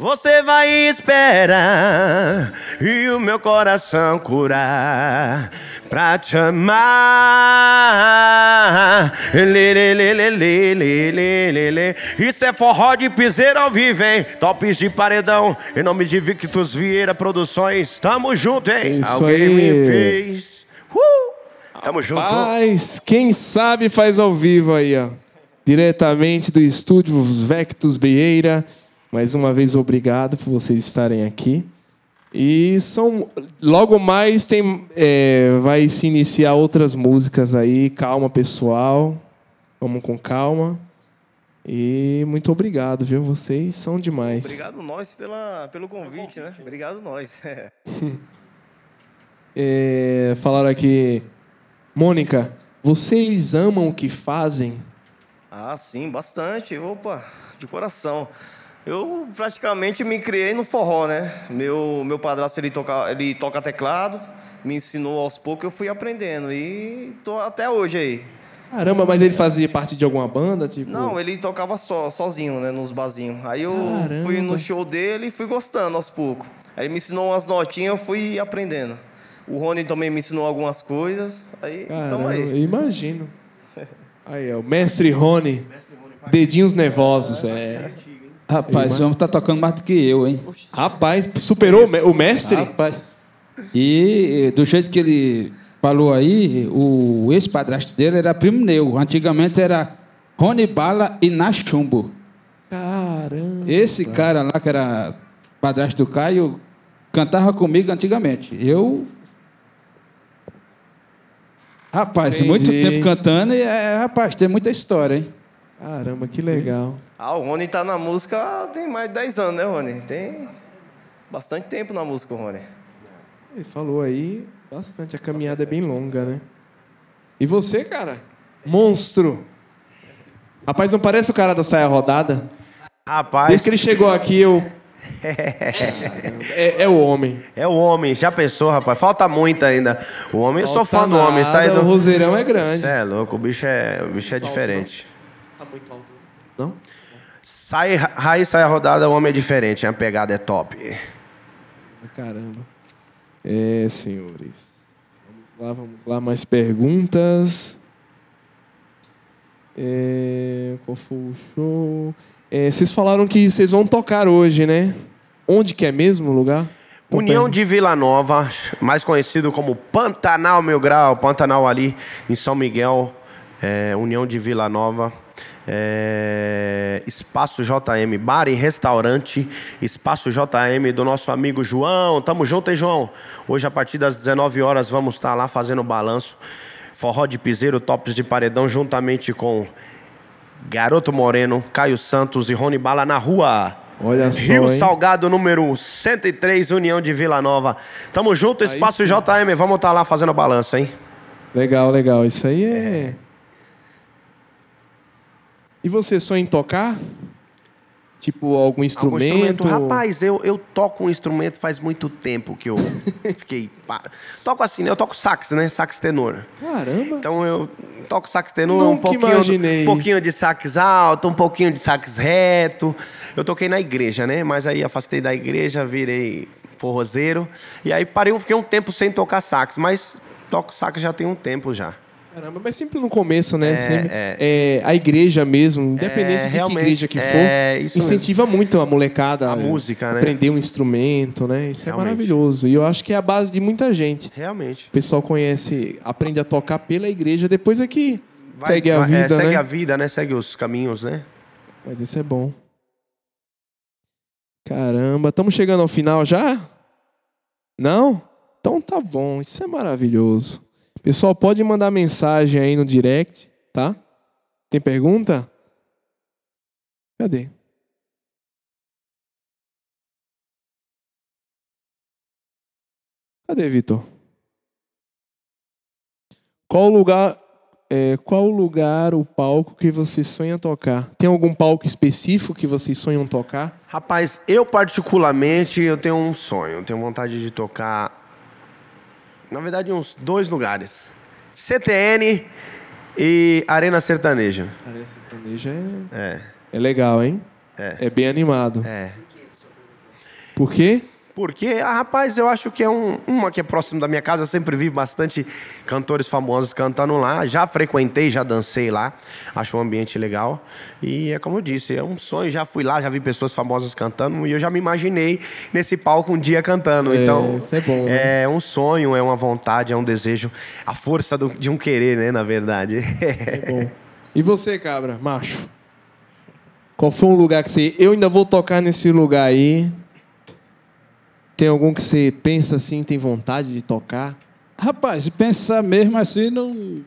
Speaker 2: Você vai esperar e o meu coração curar pra te amar. Isso é forró de piseiro ao vivo, hein? Tops de paredão, em nome de Victus Vieira Produções. Tamo junto, hein?
Speaker 1: É isso
Speaker 2: Alguém
Speaker 1: aí.
Speaker 2: me fez. Uh! Tamo junto.
Speaker 1: Mas quem sabe faz ao vivo aí, ó. Diretamente do estúdio Vectus Vieira. Mais uma vez, obrigado por vocês estarem aqui. E são. Logo mais tem, é, vai se iniciar outras músicas aí. Calma, pessoal. Vamos com calma. E muito obrigado, viu? Vocês são demais.
Speaker 3: Obrigado nós pela, pelo convite, né? Obrigado nós.
Speaker 1: É, falaram aqui. Mônica, vocês amam o que fazem?
Speaker 3: ah, sim, bastante. Opa, de coração. Eu praticamente me criei no forró, né? Meu, meu padrasto ele toca, ele toca teclado, me ensinou aos poucos, eu fui aprendendo e tô até hoje aí.
Speaker 1: Caramba, mas ele fazia parte de alguma banda? Tipo...
Speaker 3: Não, ele tocava só, sozinho, né, nos barzinhos. Aí eu
Speaker 1: Caramba.
Speaker 3: fui no show dele e fui gostando aos poucos. Aí ele me ensinou umas notinhas, eu fui aprendendo. O Rony também me ensinou algumas coisas. Aí, então aí.
Speaker 1: eu imagino. Aí, ó, o mestre Rony. Dedinhos nervosos, é.
Speaker 4: Rapaz, o homem tá tocando mais do que eu, hein?
Speaker 1: Rapaz, superou o me- o mestre?
Speaker 4: Rapaz. E do jeito que ele falou aí, o ex-padrasto dele era primo meu. Antigamente era Rony Bala e Nachumbo.
Speaker 1: Caramba.
Speaker 4: Esse cara lá, que era padrasto do Caio, cantava comigo antigamente. Eu. Rapaz,
Speaker 1: Entendi.
Speaker 4: muito tempo cantando e, é, rapaz, tem muita história, hein?
Speaker 1: Caramba, que legal.
Speaker 3: Ah, o Rony tá na música tem mais de 10 anos, né, Rony? Tem bastante tempo na música, o Rony.
Speaker 1: Ele falou aí bastante, a caminhada é bem longa, né? E você, cara? Monstro. Rapaz, não parece o cara da saia rodada?
Speaker 2: Rapaz,
Speaker 1: Desde que ele chegou aqui, eu. é, é o homem.
Speaker 2: é o homem. Já pensou, rapaz? Falta muito ainda. O homem, eu sou
Speaker 1: Falta
Speaker 2: fã do homem.
Speaker 1: nada,
Speaker 2: Sai do...
Speaker 1: O roseirão é grande.
Speaker 2: Cê é louco, o bicho é, o bicho é diferente.
Speaker 1: Tá muito alto. Não?
Speaker 2: Sai, raiz, sai a rodada, o homem é diferente. A pegada é top.
Speaker 1: Caramba. É, senhores. Vamos lá, vamos lá. Mais perguntas. É, qual foi o show? É, vocês falaram que vocês vão tocar hoje, né? Onde que é mesmo o lugar?
Speaker 2: União de Vila Nova, mais conhecido como Pantanal Mil Grau, Pantanal ali em São Miguel, é, União de Vila Nova, é, Espaço JM, bar e restaurante, Espaço JM do nosso amigo João. Tamo junto, hein, João? Hoje, a partir das 19 horas, vamos estar lá fazendo o balanço. Forró de piseiro, tops de paredão, juntamente com Garoto Moreno, Caio Santos e Rony Bala na rua.
Speaker 1: Olha só,
Speaker 2: Rio
Speaker 1: hein?
Speaker 2: Salgado, número 103, União de Vila Nova. Tamo junto, Espaço. JM. Vamos estar lá fazendo a balança, hein?
Speaker 1: Legal, legal. Isso aí é. E você sonha em tocar? Tipo, algum
Speaker 2: Algum
Speaker 1: instrumento?
Speaker 2: Rapaz, eu, eu toco um instrumento faz muito tempo que eu fiquei. Toco assim, né? Eu toco sax, né? Sax tenor.
Speaker 1: Caramba.
Speaker 2: Então eu toco sax tenor, um
Speaker 1: Nunca
Speaker 2: pouquinho,
Speaker 1: imaginei.
Speaker 2: um pouquinho de sax alto, um pouquinho de sax reto. Eu toquei na igreja, né? Mas aí afastei da igreja, virei forrozeiro. E aí parei, fiquei um tempo sem tocar sax, mas toco sax já tem um tempo já.
Speaker 1: Caramba, mas sempre no começo, né?
Speaker 2: É,
Speaker 1: Sempre-
Speaker 2: é.
Speaker 1: é, a igreja mesmo, independente
Speaker 2: É,
Speaker 1: de que igreja que for,
Speaker 2: é, isso
Speaker 1: incentiva muito a molecada
Speaker 2: A música, né?
Speaker 1: aprender um instrumento, né? Isso
Speaker 2: Realmente.
Speaker 1: é maravilhoso. E eu acho que é a base de muita gente.
Speaker 2: Realmente.
Speaker 1: O pessoal conhece, aprende a tocar pela igreja, depois é que
Speaker 2: Vai-
Speaker 1: segue a
Speaker 2: é,
Speaker 1: vida,
Speaker 2: segue
Speaker 1: né?
Speaker 2: a vida, né? Segue os caminhos, né?
Speaker 1: Mas isso é bom. Caramba, estamos chegando ao final já? Não? Então tá bom, isso é maravilhoso. Pessoal, pode mandar mensagem aí no direct, tá? Tem pergunta? Cadê? Cadê, Vitor? Qual lugar, é, qual lugar, o palco que você sonha tocar? Tem algum palco específico que vocês sonham tocar?
Speaker 2: Rapaz, eu particularmente eu tenho um sonho, eu tenho vontade de tocar, na verdade, uns dois lugares: CTN e Arena Sertaneja.
Speaker 1: Arena Sertaneja é,
Speaker 2: É,
Speaker 1: é legal, hein?
Speaker 2: É.
Speaker 1: bem animado.
Speaker 2: é.
Speaker 1: Por quê?
Speaker 2: Porque, ah, rapaz, eu acho que é um, uma que é próximo da minha casa. Eu sempre vi bastante cantores famosos cantando lá. Já frequentei, já dancei lá. Acho um ambiente legal. E é como eu disse, é um sonho. Já fui lá, já vi pessoas famosas cantando. E eu já me imaginei nesse palco um dia cantando.
Speaker 1: É,
Speaker 2: então,
Speaker 1: isso é bom, né?
Speaker 2: é um sonho, é uma vontade, é um desejo. A força do- de um querer, né, na verdade.
Speaker 1: Bom. E você, cabra, macho? Qual foi um lugar que você. Eu ainda vou tocar nesse lugar aí. Tem algum que você pensa assim, tem vontade de tocar?
Speaker 4: Rapaz, pensar mesmo assim, não, não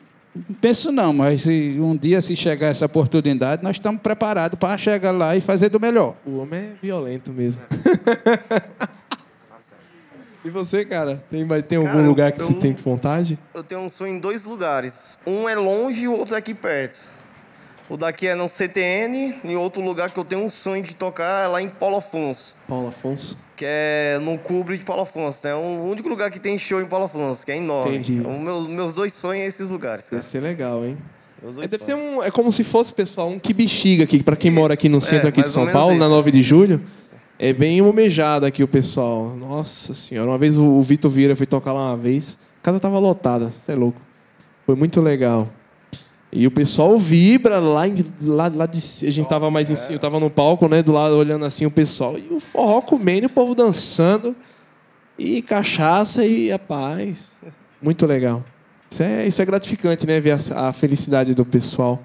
Speaker 4: penso não, mas se um dia se chegar essa oportunidade, nós estamos preparados para chegar lá e fazer do melhor.
Speaker 1: O homem é violento mesmo. e você, cara? Tem, vai- tem algum
Speaker 3: Cara,
Speaker 1: lugar que
Speaker 3: eu-
Speaker 1: você tem vontade?
Speaker 3: Eu tenho um sonho em dois lugares. Um é longe e o outro é aqui perto. O daqui é no CTN e outro lugar que eu tenho um sonho de tocar é lá em Paulo Afonso.
Speaker 1: Paulo Afonso.
Speaker 3: Que é no Cubre de Paulo Afonso. É o único lugar que tem show em Paulo Afonso, que é enorme.
Speaker 1: Entendi.
Speaker 3: Os meus, meus dois sonhos é esses lugares. cara.
Speaker 1: Deve ser legal, hein? É, deve ser um, é como se fosse, pessoal, um que bexiga aqui, para quem
Speaker 3: Isso,
Speaker 1: mora aqui no
Speaker 3: é,
Speaker 1: centro aqui de São Paulo, na
Speaker 3: isso.
Speaker 1: 9 de julho. É bem homejado aqui o pessoal. Nossa senhora, uma vez o, o Vitor Vieira foi tocar lá uma vez, a casa tava lotada, você é louco. Foi muito legal. E o pessoal vibra lá, em- lá, lá de a gente tava mais em cima, eu tava no palco, né, do lado olhando assim o pessoal e o forró comendo, o povo dançando e cachaça e a paz. Muito legal. Isso é, isso é gratificante, né? Ver a, a felicidade do pessoal.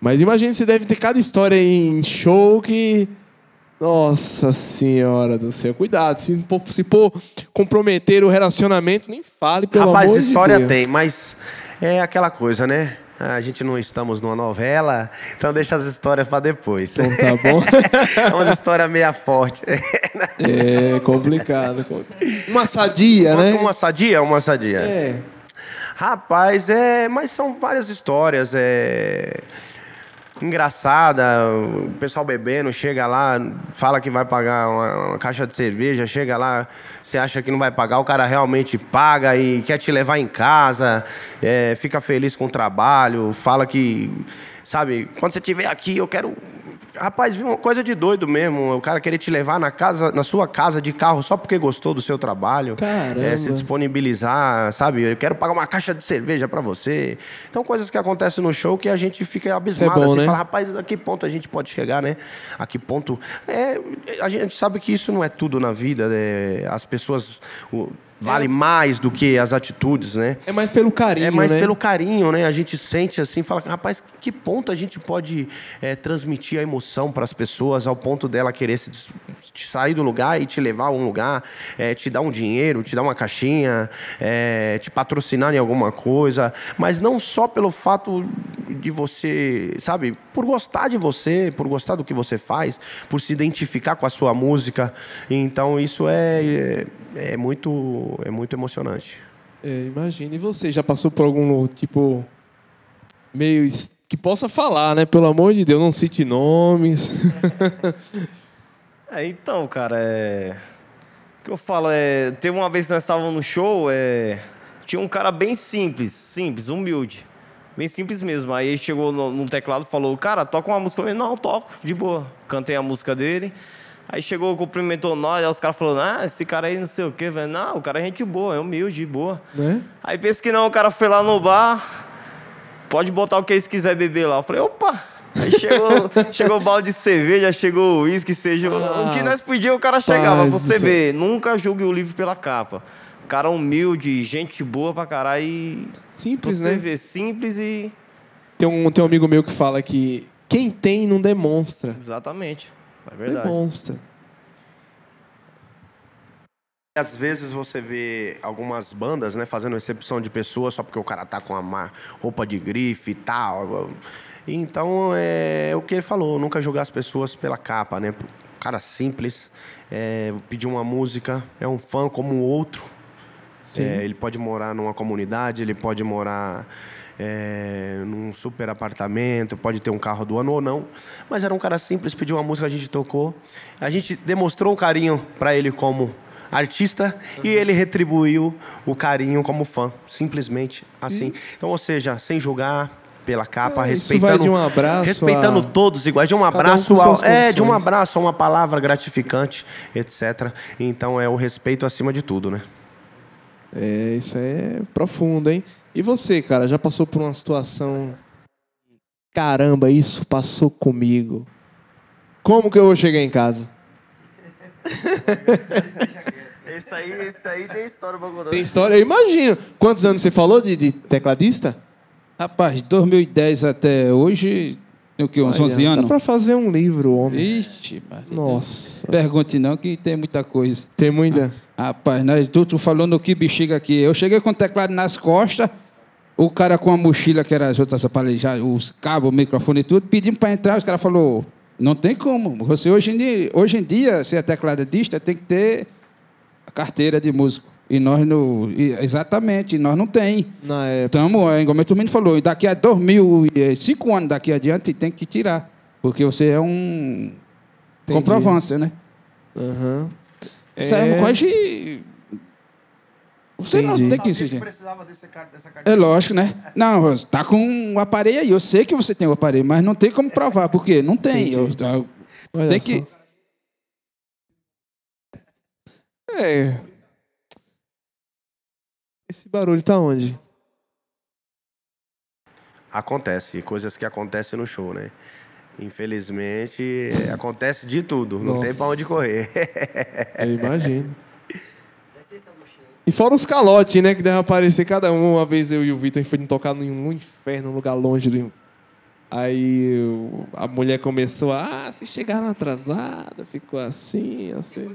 Speaker 1: Mas imagine se deve ter cada história em show que. Nossa senhora do céu. Cuidado, se, pô- se pô, comprometer o relacionamento, nem fale, pelo
Speaker 2: Rapaz,
Speaker 1: amor
Speaker 2: história
Speaker 1: de Deus.
Speaker 2: tem, mas é aquela coisa, né? A gente não estamos numa novela, então deixa as histórias para depois.
Speaker 1: Então tá bom.
Speaker 2: é uma história meia forte.
Speaker 1: é complicado. Uma sadia, né?
Speaker 2: Uma sadia, uma sadia.
Speaker 1: É.
Speaker 2: Rapaz, é, mas são várias histórias, é engraçada, o pessoal bebendo, chega lá, fala que vai pagar uma, uma caixa de cerveja, chega lá, você acha que não vai pagar, o cara realmente paga e quer te levar em casa, é, fica feliz com o trabalho, fala que, sabe, quando você estiver aqui, eu quero Rapaz, viu uma coisa de doido mesmo. O cara querer te levar na casa, na sua casa de carro só porque gostou do seu trabalho.
Speaker 1: Caramba.
Speaker 2: É, se disponibilizar, sabe? Eu quero pagar uma caixa de cerveja pra você. Então, coisas que acontecem no show que a gente fica abismado.
Speaker 1: bom,
Speaker 2: assim,
Speaker 1: né?
Speaker 2: fala, rapaz, a que ponto a gente pode chegar, né? A que ponto. É, a gente sabe que isso não é tudo na vida. né? As pessoas. o- Vale mais do que as atitudes, né?
Speaker 1: É mais pelo carinho,
Speaker 2: É mais
Speaker 1: né?
Speaker 2: pelo carinho, né? A gente sente assim, fala, rapaz, que ponto a gente pode é, transmitir a emoção para as pessoas ao ponto dela querer se, te sair do lugar e te levar a um lugar, é, te dar um dinheiro, te dar uma caixinha, é, te patrocinar em alguma coisa, mas não só pelo fato de você, sabe, por gostar de você, por gostar do que você faz, por se identificar com a sua música. Então isso é, é, é muito é muito emocionante.
Speaker 1: É, imagina. E você já passou por algum tipo meio que possa falar, né? Pelo amor de Deus, não cite nomes.
Speaker 3: É, então, cara, é. O que eu falo é. Teve uma vez que nós estávamos no show, é. Tinha um cara bem simples, simples, humilde. Bem simples mesmo. Aí ele chegou no, no teclado e falou: Cara, toca uma música. Eu falei, Não, toco, de boa. Cantei a música dele. Aí chegou, cumprimentou nós, aí os caras falaram, ah, esse cara aí não sei o quê, velho. Não, o cara é gente boa, é humilde, boa.
Speaker 1: Né?
Speaker 3: Aí pensa que não, o cara foi lá no bar, pode botar o que eles quiser beber lá. Eu falei, opa! Aí chegou, chegou balde de cerveja, chegou o uísque, seja. o que nós pedíamos, o cara chegava. Você ver, nunca julgue o livro pela capa. Cara humilde, gente boa pra caralho. E
Speaker 1: Simples,
Speaker 3: você
Speaker 1: né?
Speaker 3: vê, simples e.
Speaker 1: Tem um, tem um amigo meu que fala que quem tem não demonstra.
Speaker 3: Exatamente. É verdade.
Speaker 1: Demonstra.
Speaker 2: Às vezes você vê algumas bandas, né, fazendo exceção de pessoas só porque o cara tá com a ma- roupa de grife e tal. Então, é o que ele falou, nunca julgar as pessoas pela capa, né? O cara simples, é, pedir uma música, é um fã como o outro. É, ele pode morar numa comunidade, ele pode morar é, num super apartamento, pode ter um carro do ano ou não. Mas era um cara simples, pediu uma música, a gente tocou. A gente demonstrou o carinho para ele como artista e ele retribuiu o carinho como fã, simplesmente assim. Então, ou seja, sem julgar pela capa,
Speaker 1: É,
Speaker 2: respeitando
Speaker 1: um abraço
Speaker 2: respeitando
Speaker 1: a-
Speaker 2: todos iguais, de um
Speaker 1: um
Speaker 2: abraço
Speaker 1: com
Speaker 2: ao, é, de um abraço a uma palavra gratificante, etc. Então é o respeito acima de tudo, né?
Speaker 1: É, isso é profundo, hein? E você, cara, já passou por uma situação. Caramba, isso passou comigo. Como que eu vou chegar em casa?
Speaker 3: Esse aí, esse aí tem história pra contar.
Speaker 1: Tem história? Eu imagino. Quantos anos você falou de, de tecladista?
Speaker 4: Rapaz, de 2010 até hoje, tem o quê? Uns 11
Speaker 1: Olha,
Speaker 4: anos?
Speaker 1: Dá pra fazer um livro, homem.
Speaker 4: Ixi, mas...
Speaker 1: Nossa.
Speaker 4: Pergunte não, que tem muita coisa.
Speaker 1: Tem muita.
Speaker 4: Rapaz, nós, tu, tu falou no que bexiga aqui. Eu cheguei com o teclado nas costas, o cara com a mochila, que era as outras aparelhagens, os cabos, o microfone e tudo, pedindo para entrar, os caras falaram, não tem como. Você hoje em dia, hoje em dia se é tecladista, tem que ter a carteira de músico. E nós não. Exatamente, nós não tem.
Speaker 1: Na época.
Speaker 4: Então, é, igual o falou, daqui a 2005 anos daqui adiante tem que tirar. Porque você é um comprovância, né?
Speaker 1: Aham.
Speaker 4: Isso é,
Speaker 1: É.
Speaker 4: quase. Você não
Speaker 1: Entendi.
Speaker 4: tem que insistir.
Speaker 2: precisava desse car- dessa carta.
Speaker 4: É lógico, né? Não, tá com o aparelho aí. Eu sei que você tem o aparelho, mas não tem como provar. Por quê? Não tem. Eu- eu-
Speaker 1: Olha
Speaker 4: tem
Speaker 1: só.
Speaker 4: que.
Speaker 1: É. Esse barulho tá onde?
Speaker 2: Acontece, coisas que acontecem no show, né? Infelizmente, acontece de tudo, não tem pra onde correr.
Speaker 1: Eu imagino. E fora os calotes, né? Que deve aparecer cada um. Uma vez eu e o Vitor a gente foi tocar em um inferno, um lugar longe do. Aí a mulher começou a. Ah, se chegaram atrasada, ficou assim, assim.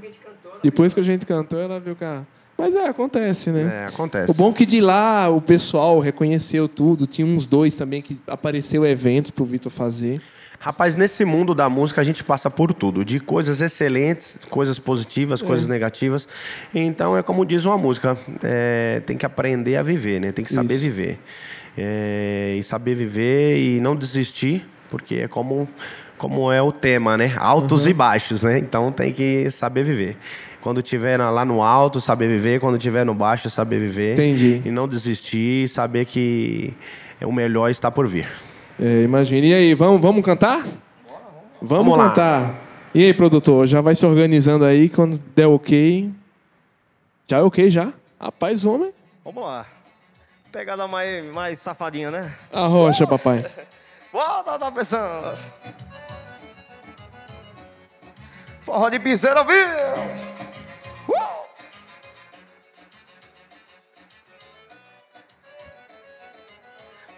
Speaker 1: Depois que a gente cantou, ela viu que. a- Mas é, acontece, né?
Speaker 2: É, acontece.
Speaker 1: O bom é que de lá o pessoal reconheceu tudo. Tinha uns dois também que apareceu eventos pro Vitor fazer.
Speaker 2: Rapaz, nesse mundo da música a gente passa por tudo, de coisas excelentes, coisas positivas, coisas negativas. Então é como diz uma música, é, tem que aprender a viver, né? Tem que saber
Speaker 1: Isso.
Speaker 2: viver. É, e saber viver e não desistir, porque é como, como é o tema, né? Altos e baixos, né? Então tem que saber viver. Quando tiver lá no alto, saber viver. Quando tiver no baixo, saber viver.
Speaker 1: Entendi.
Speaker 2: E não desistir, saber que o melhor está por vir.
Speaker 1: É, imagina. E aí, vamos, vamos cantar? Vamos,
Speaker 2: Vamos lá.
Speaker 1: cantar. E aí, produtor, já vai se organizando aí quando der ok. Já é ok já? Rapaz, homem.
Speaker 3: Vamos lá. Pegada mais, mais safadinha, né?
Speaker 1: Arrocha, papai.
Speaker 3: Bota da pressão. Forró de piseira, viu?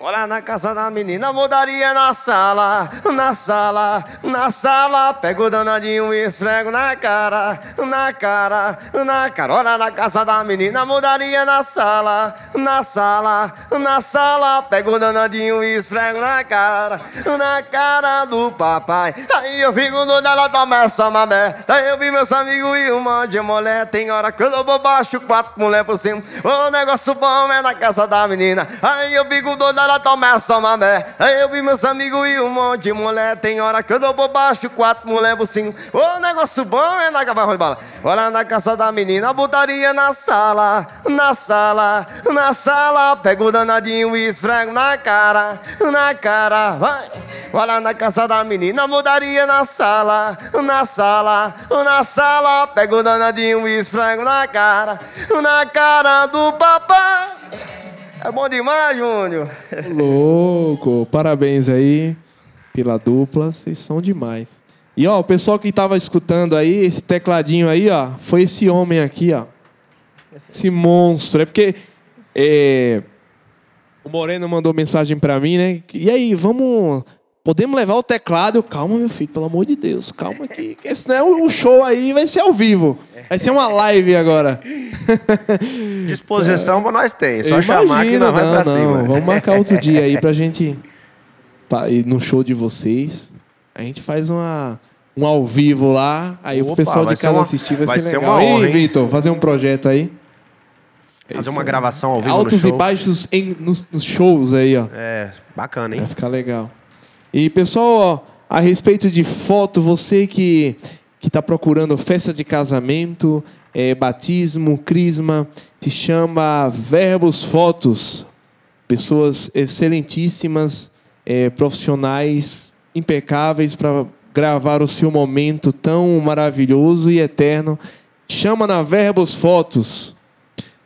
Speaker 3: Olha na casa da menina, mudaria na sala, na sala, na sala. Pego o danadinho e esfrego na cara, na cara, na cara. Olha na casa da menina, mudaria na sala, na sala, na sala. Pego o danadinho e esfrego na cara, na cara do papai. Aí eu fico doido, ela toma essa mamé. Aí eu vi meus amigos e um monte de mulher. Tem hora que eu dou baixo, quatro mulher por cima. O negócio bom é na casa da menina. Aí eu fico doido, ela toma essa mamé. Aí eu vi meus amigos e um monte de mulher. Tem hora que eu dou por baixo, quatro mulher por cima. O negócio bom é na cavalo de bala. Olha na casa da menina, botaria na sala, na sala, na sala. Pego o danadinho e esfrego na cara, na cara. Vai. Lá na casa da menina, mudaria na sala, na sala, na sala. Pego o danadinho e esfrego na cara, na cara do papai. É bom demais, Júnior.
Speaker 1: Louco, parabéns aí pela dupla, vocês são demais. E ó, o pessoal que tava escutando aí, esse tecladinho aí, ó, foi esse homem aqui, ó. Esse monstro. É porque é, o Moreno mandou mensagem pra mim, né? E aí, vamos. Podemos levar o teclado? Eu, calma, meu filho, pelo amor de Deus, calma aqui. que Esse não é um show aí, vai ser ao vivo. Vai ser uma live agora.
Speaker 2: Disposição pra nós tem. Só
Speaker 1: Eu
Speaker 2: chamar que nós vai
Speaker 1: não,
Speaker 2: pra
Speaker 1: não,
Speaker 2: cima.
Speaker 1: Vamos marcar outro dia aí pra gente ir no show de vocês. A gente faz uma, um ao vivo lá. Aí o
Speaker 2: Opa,
Speaker 1: pessoal
Speaker 2: vai
Speaker 1: de casa
Speaker 2: uma-
Speaker 1: assistir vai,
Speaker 2: vai
Speaker 1: ser
Speaker 2: ser
Speaker 1: legal.
Speaker 2: uma
Speaker 1: Ei,
Speaker 2: honra, hein?
Speaker 1: Vitor, fazer um projeto aí.
Speaker 2: Fazer uma gravação ao vivo
Speaker 1: Altos
Speaker 2: no
Speaker 1: e
Speaker 2: show.
Speaker 1: baixos em- nos, nos shows aí, ó.
Speaker 2: É, bacana, hein?
Speaker 1: Vai ficar legal. E pessoal, a respeito de foto, você que que está procurando festa de casamento, é, batismo, crisma, se chama Verbos Fotos. Pessoas excelentíssimas, é, profissionais, impecáveis para gravar o seu momento tão maravilhoso e eterno. Chama na Verbos Fotos.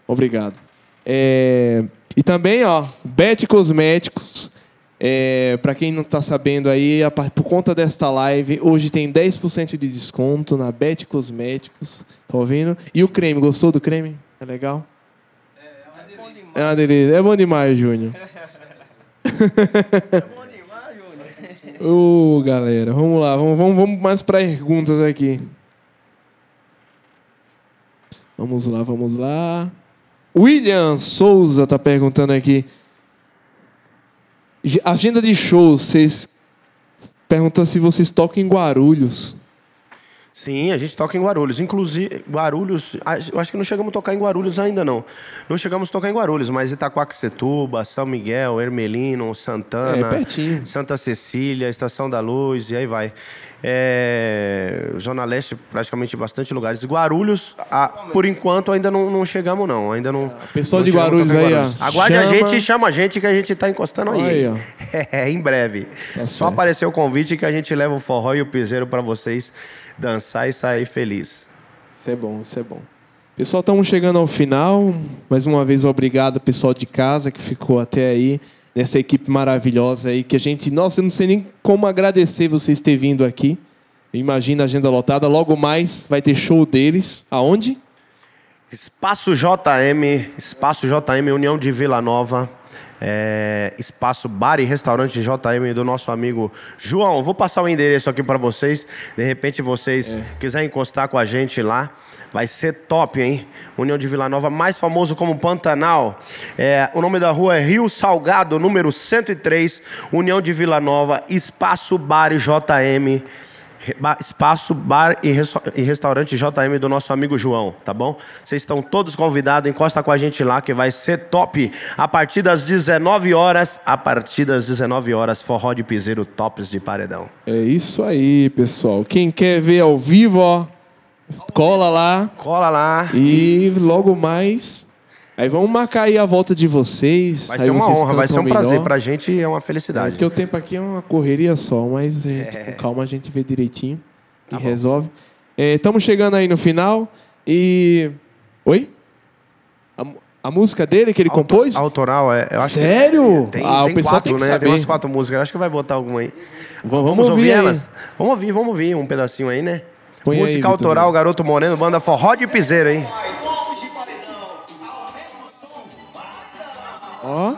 Speaker 1: Obrigado. É, e também, ó, Bet Cosméticos. É, para quem não está sabendo aí, a por conta desta live, hoje tem 10% de desconto na Bet Cosméticos. Tá ouvindo? E o creme, gostou do creme? É legal? É uma delícia. É bom demais, Júnior. Ô, galera, vamos lá, vamos, vamos, vamos mais para perguntas aqui. Vamos lá, vamos lá. William Souza tá perguntando aqui. Ge- Agenda de shows, vocês perguntam se vocês tocam em Guarulhos.
Speaker 2: Sim, a gente toca em Guarulhos. Inclusive, Guarulhos, a- eu acho que não chegamos a tocar em Guarulhos ainda não. Não chegamos a tocar em Guarulhos, mas Itaquaquecetuba, São Miguel, Ermelino, Santana,
Speaker 1: É, pertinho.
Speaker 2: Santa Cecília, Estação da Luz, e aí vai. É, Zona Leste, praticamente bastante lugares. Guarulhos, a- por enquanto, ainda não, não chegamos não. Ainda não.
Speaker 1: pessoal
Speaker 2: não
Speaker 1: de
Speaker 2: a
Speaker 1: Guarulhos aí, ó,
Speaker 2: Guarulhos. Aguarde a
Speaker 1: chama-
Speaker 2: gente, chama a gente que a gente tá encostando aí.
Speaker 1: Aí, ó.
Speaker 2: É, em breve.
Speaker 1: Tá
Speaker 2: Só aparecer o convite que a gente leva o forró e o piseiro para vocês dançar e sair feliz.
Speaker 1: Isso é bom, isso é bom. Pessoal, estamos chegando ao final. Mais uma vez, obrigado, pessoal de casa que ficou até aí, nessa equipe maravilhosa aí, que a gente. Nossa, eu não sei nem como agradecer vocês terem vindo aqui. Imagina a agenda lotada. Logo mais vai ter show deles. Aonde?
Speaker 2: Espaço JM, Espaço JM União de Vila Nova. É, espaço Bar e Restaurante JM do nosso amigo João. Vou passar o endereço aqui para vocês. De repente vocês quiserem encostar com a gente lá. Vai ser top, hein? União de Vila Nova, mais famoso como Pantanal. É, o nome da rua é Rio Salgado, número 103, União de Vila Nova, Espaço Bar e JM. Espaço Bar e, e Restaurante JM do nosso amigo João, tá bom? Vocês estão todos convidados, encosta com a gente lá que vai ser top. A partir das 19 horas, a partir das 19 horas, forró de piseiro tops de paredão.
Speaker 1: É isso aí, pessoal. Quem quer ver ao vivo, ó, cola lá.
Speaker 2: Cola lá.
Speaker 1: E logo mais. Aí vamos marcar aí a volta de vocês.
Speaker 2: Vai
Speaker 1: aí
Speaker 2: ser uma honra, vai ser um
Speaker 1: cantam
Speaker 2: prazer.
Speaker 1: melhor.
Speaker 2: Pra gente é uma
Speaker 1: É,
Speaker 2: felicidade.
Speaker 1: porque o tempo aqui é uma correria só, mas a gente,
Speaker 2: É.
Speaker 1: com calma a gente vê direitinho
Speaker 2: Tá
Speaker 1: e resolve. Estamos chegando aí no final e. Oi? A, a música dele que ele compôs?
Speaker 2: Autoral, é. Eu acho que
Speaker 1: Sério?
Speaker 2: Tem,
Speaker 1: ah,
Speaker 2: tem
Speaker 1: o pessoal
Speaker 2: quatro,
Speaker 1: tem que
Speaker 2: né?
Speaker 1: saber.
Speaker 2: Tem umas quatro músicas. Eu acho que vai botar alguma aí.
Speaker 1: Vamos,
Speaker 2: Vamos ouvir
Speaker 1: aí.
Speaker 2: elas? Vamos ouvir, vamos ouvir um pedacinho aí, né?
Speaker 1: Põe aí,
Speaker 2: Música
Speaker 1: Vitor
Speaker 2: autoral. Garoto Moreno, banda Forró de Piseiro, hein?
Speaker 1: Ó.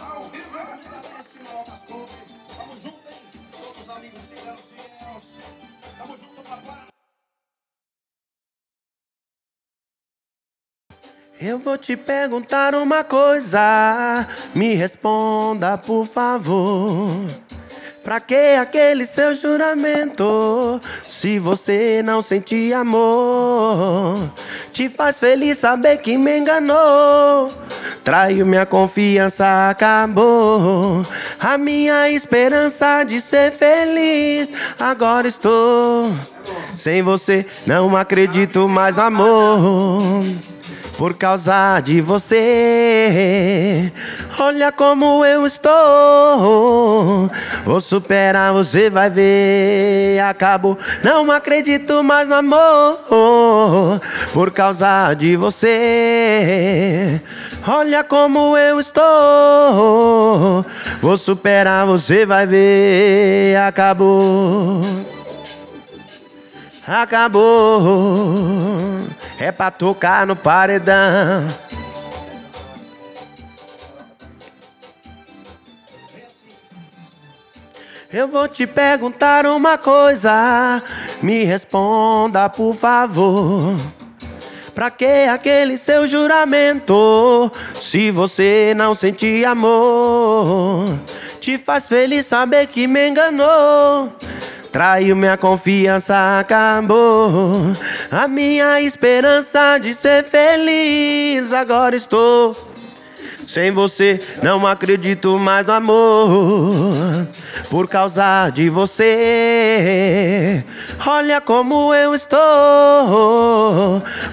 Speaker 2: Eu vou te perguntar uma coisa, me responda por favor. Pra que aquele seu juramento? Se você não sente amor, te faz feliz saber que me enganou. Traiu minha confiança, acabou. A minha esperança de ser feliz. Agora estou sem você, não acredito mais no amor. Por causa de você. Olha como eu estou. Vou superar, você vai ver. Acabou, não acredito mais no amor por causa de você. Olha como eu estou. Vou superar, você vai ver. Acabou. Acabou. É pra tocar no paredão. Eu vou te perguntar uma coisa, me responda por favor. Pra que aquele seu juramento? Se você não sente amor, te faz feliz saber que me enganou. Traiu minha confiança, acabou. A minha esperança de ser feliz, agora estou. Sem você, não acredito mais no amor. Por causa de você, olha como eu estou.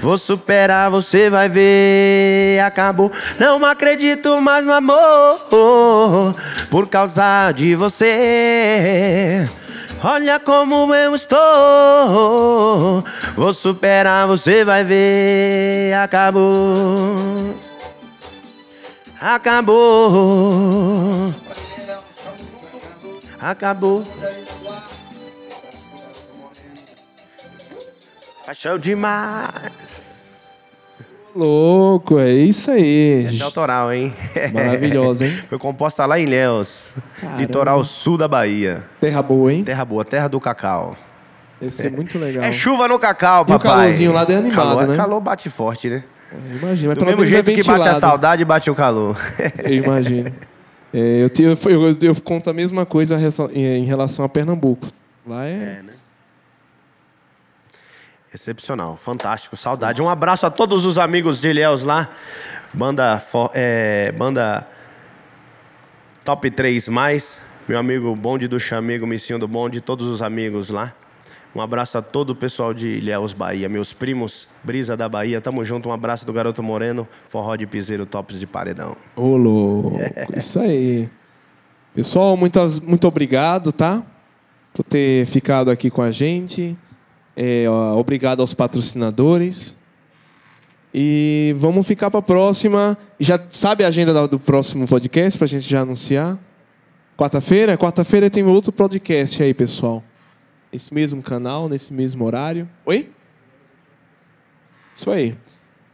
Speaker 2: Vou superar, você vai ver. Acabou, não acredito mais no amor. Por causa de você. Olha como eu estou. Vou superar, você vai ver. Acabou. Acabou. Acabou. Paixão demais.
Speaker 1: Louco, é isso aí.
Speaker 2: Essa é autoral, hein?
Speaker 1: Maravilhosa, hein?
Speaker 2: Foi composta lá em Léus, litoral sul da Bahia.
Speaker 1: Terra boa, hein?
Speaker 2: Terra boa, terra do cacau.
Speaker 1: Esse é muito legal.
Speaker 2: É chuva no cacau,
Speaker 1: E o
Speaker 2: papai.
Speaker 1: calorzinho lá é animado,
Speaker 2: calor,
Speaker 1: né?
Speaker 2: Calor bate forte, né?
Speaker 1: Imagina,
Speaker 2: Do mesmo jeito
Speaker 1: é
Speaker 2: que bate a saudade, bate o calor.
Speaker 1: Eu imagino. É, eu, te- eu, eu, eu conto a mesma coisa em relação- a Pernambuco. Lá é.
Speaker 2: Excepcional, fantástico, saudade. Um abraço a todos os amigos de Ilhéus lá. Banda, é, banda Top 3 mais. Meu amigo Bonde do Chamego, Missinho do Bonde, todos os amigos lá. Um abraço a todo o pessoal de Ilhéus, Bahia. Meus primos, Brisa da Bahia, tamo junto. Um abraço do Garoto Moreno, Forró de Piseiro, Tops de Paredão.
Speaker 1: Ô, louco. Isso aí. Pessoal, muitas, muito obrigado, tá? Por ter ficado aqui com a gente. É, ó, obrigado aos patrocinadores. E vamos ficar para a próxima. Já sabe a agenda da- do próximo podcast para a gente já anunciar? Quarta-feira? Quarta-feira tem outro podcast aí, pessoal. Esse mesmo canal, nesse mesmo horário. Oi? Isso aí.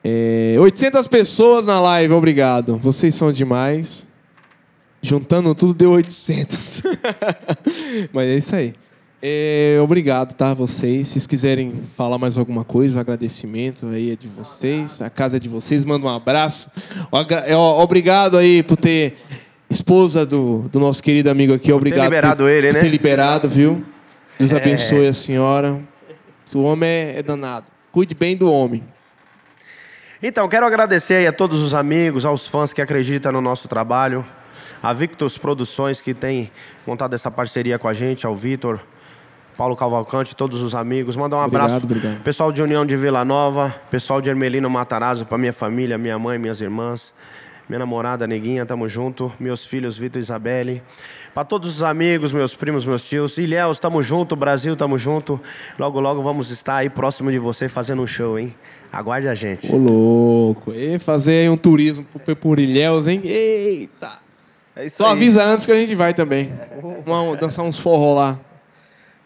Speaker 1: É, 800 pessoas na live, obrigado. Vocês são demais. Juntando tudo deu 800. Mas é isso aí. É, obrigado, tá? Vocês. Se vocês quiserem falar mais alguma coisa, o agradecimento aí é de vocês. A casa é de vocês. Manda um abraço. É, Obrigado aí por ter esposa do, do nosso querido amigo aqui. Obrigado
Speaker 2: liberado
Speaker 1: por,
Speaker 2: ele,
Speaker 1: por
Speaker 2: né?
Speaker 1: ter liberado, viu? Deus abençoe a senhora. O homem é, é danado. Cuide bem do homem.
Speaker 2: Então, quero agradecer a todos os amigos, aos fãs que acreditam no nosso trabalho, a Victus Produções que tem montado essa parceria com a gente, ao Vitor, Paulo Cavalcante, todos os amigos. Mandar um
Speaker 1: Obrigado,
Speaker 2: abraço
Speaker 1: obrigado.
Speaker 2: pessoal de União de Vila Nova, pessoal de Ermelino Matarazzo, para minha família, minha mãe, minhas irmãs, minha namorada Neguinha, tamo junto, meus filhos Vitor e Isabelle. Para todos os amigos, meus primos, meus tios, Ilhéus, tamo junto, Brasil, tamo junto. Logo, logo vamos estar aí próximo de você fazendo um show, hein? Aguarde a gente.
Speaker 1: Ô, louco. E fazer aí um turismo por, por Ilhéus, hein? Eita!
Speaker 3: É isso
Speaker 1: Só
Speaker 3: aí.
Speaker 1: avisa antes que a gente vai também. Vamos dançar uns forró lá.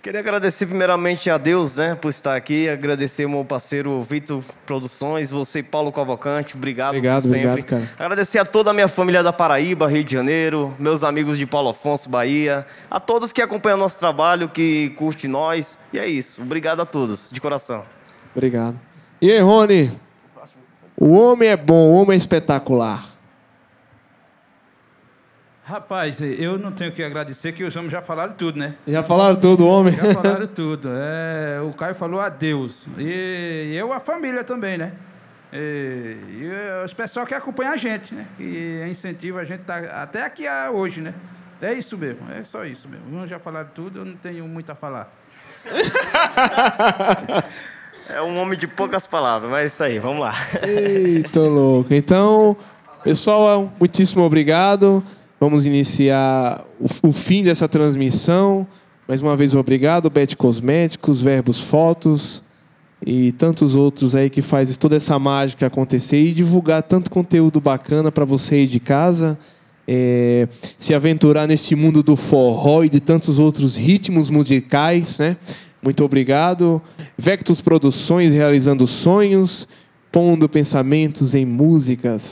Speaker 3: Queria agradecer primeiramente a Deus, né, por estar aqui. Agradecer ao meu parceiro Vitor Produções, você, Paulo Cavalcante. Obrigado,
Speaker 1: Obrigado,
Speaker 3: por sempre.
Speaker 1: obrigado, cara.
Speaker 3: Agradecer a toda a minha família da Paraíba, Rio de Janeiro, meus amigos de Paulo Afonso, Bahia, a todos que acompanham nosso trabalho, que curte nós. E é isso. Obrigado a todos, de coração.
Speaker 1: Obrigado. E aí, Rony? O homem é bom, o homem é espetacular.
Speaker 5: Rapaz, eu não tenho que agradecer, que os homens já falaram tudo, né?
Speaker 1: Já falaram tudo, homem?
Speaker 5: Já falaram tudo. É, o Caio falou adeus. E eu, a família também, né? E, e os pessoal que acompanha a gente, né? Que incentiva a gente tá até aqui a- hoje, né? É isso mesmo, é só isso mesmo. Uns já falaram tudo, eu não tenho muito a falar.
Speaker 3: É um homem de poucas palavras, mas é isso aí, vamos lá.
Speaker 1: Eita, louco. Então, pessoal, muitíssimo obrigado. Vamos iniciar o, o fim dessa transmissão. Mais uma vez, obrigado, Bet Cosméticos, Verbos Fotos e tantos outros aí que faz toda essa mágica acontecer e divulgar tanto conteúdo bacana para você aí de casa. é, se aventurar nesse mundo do forró e de tantos outros ritmos musicais, né? Muito obrigado. Vectus Produções realizando sonhos, pondo pensamentos em músicas.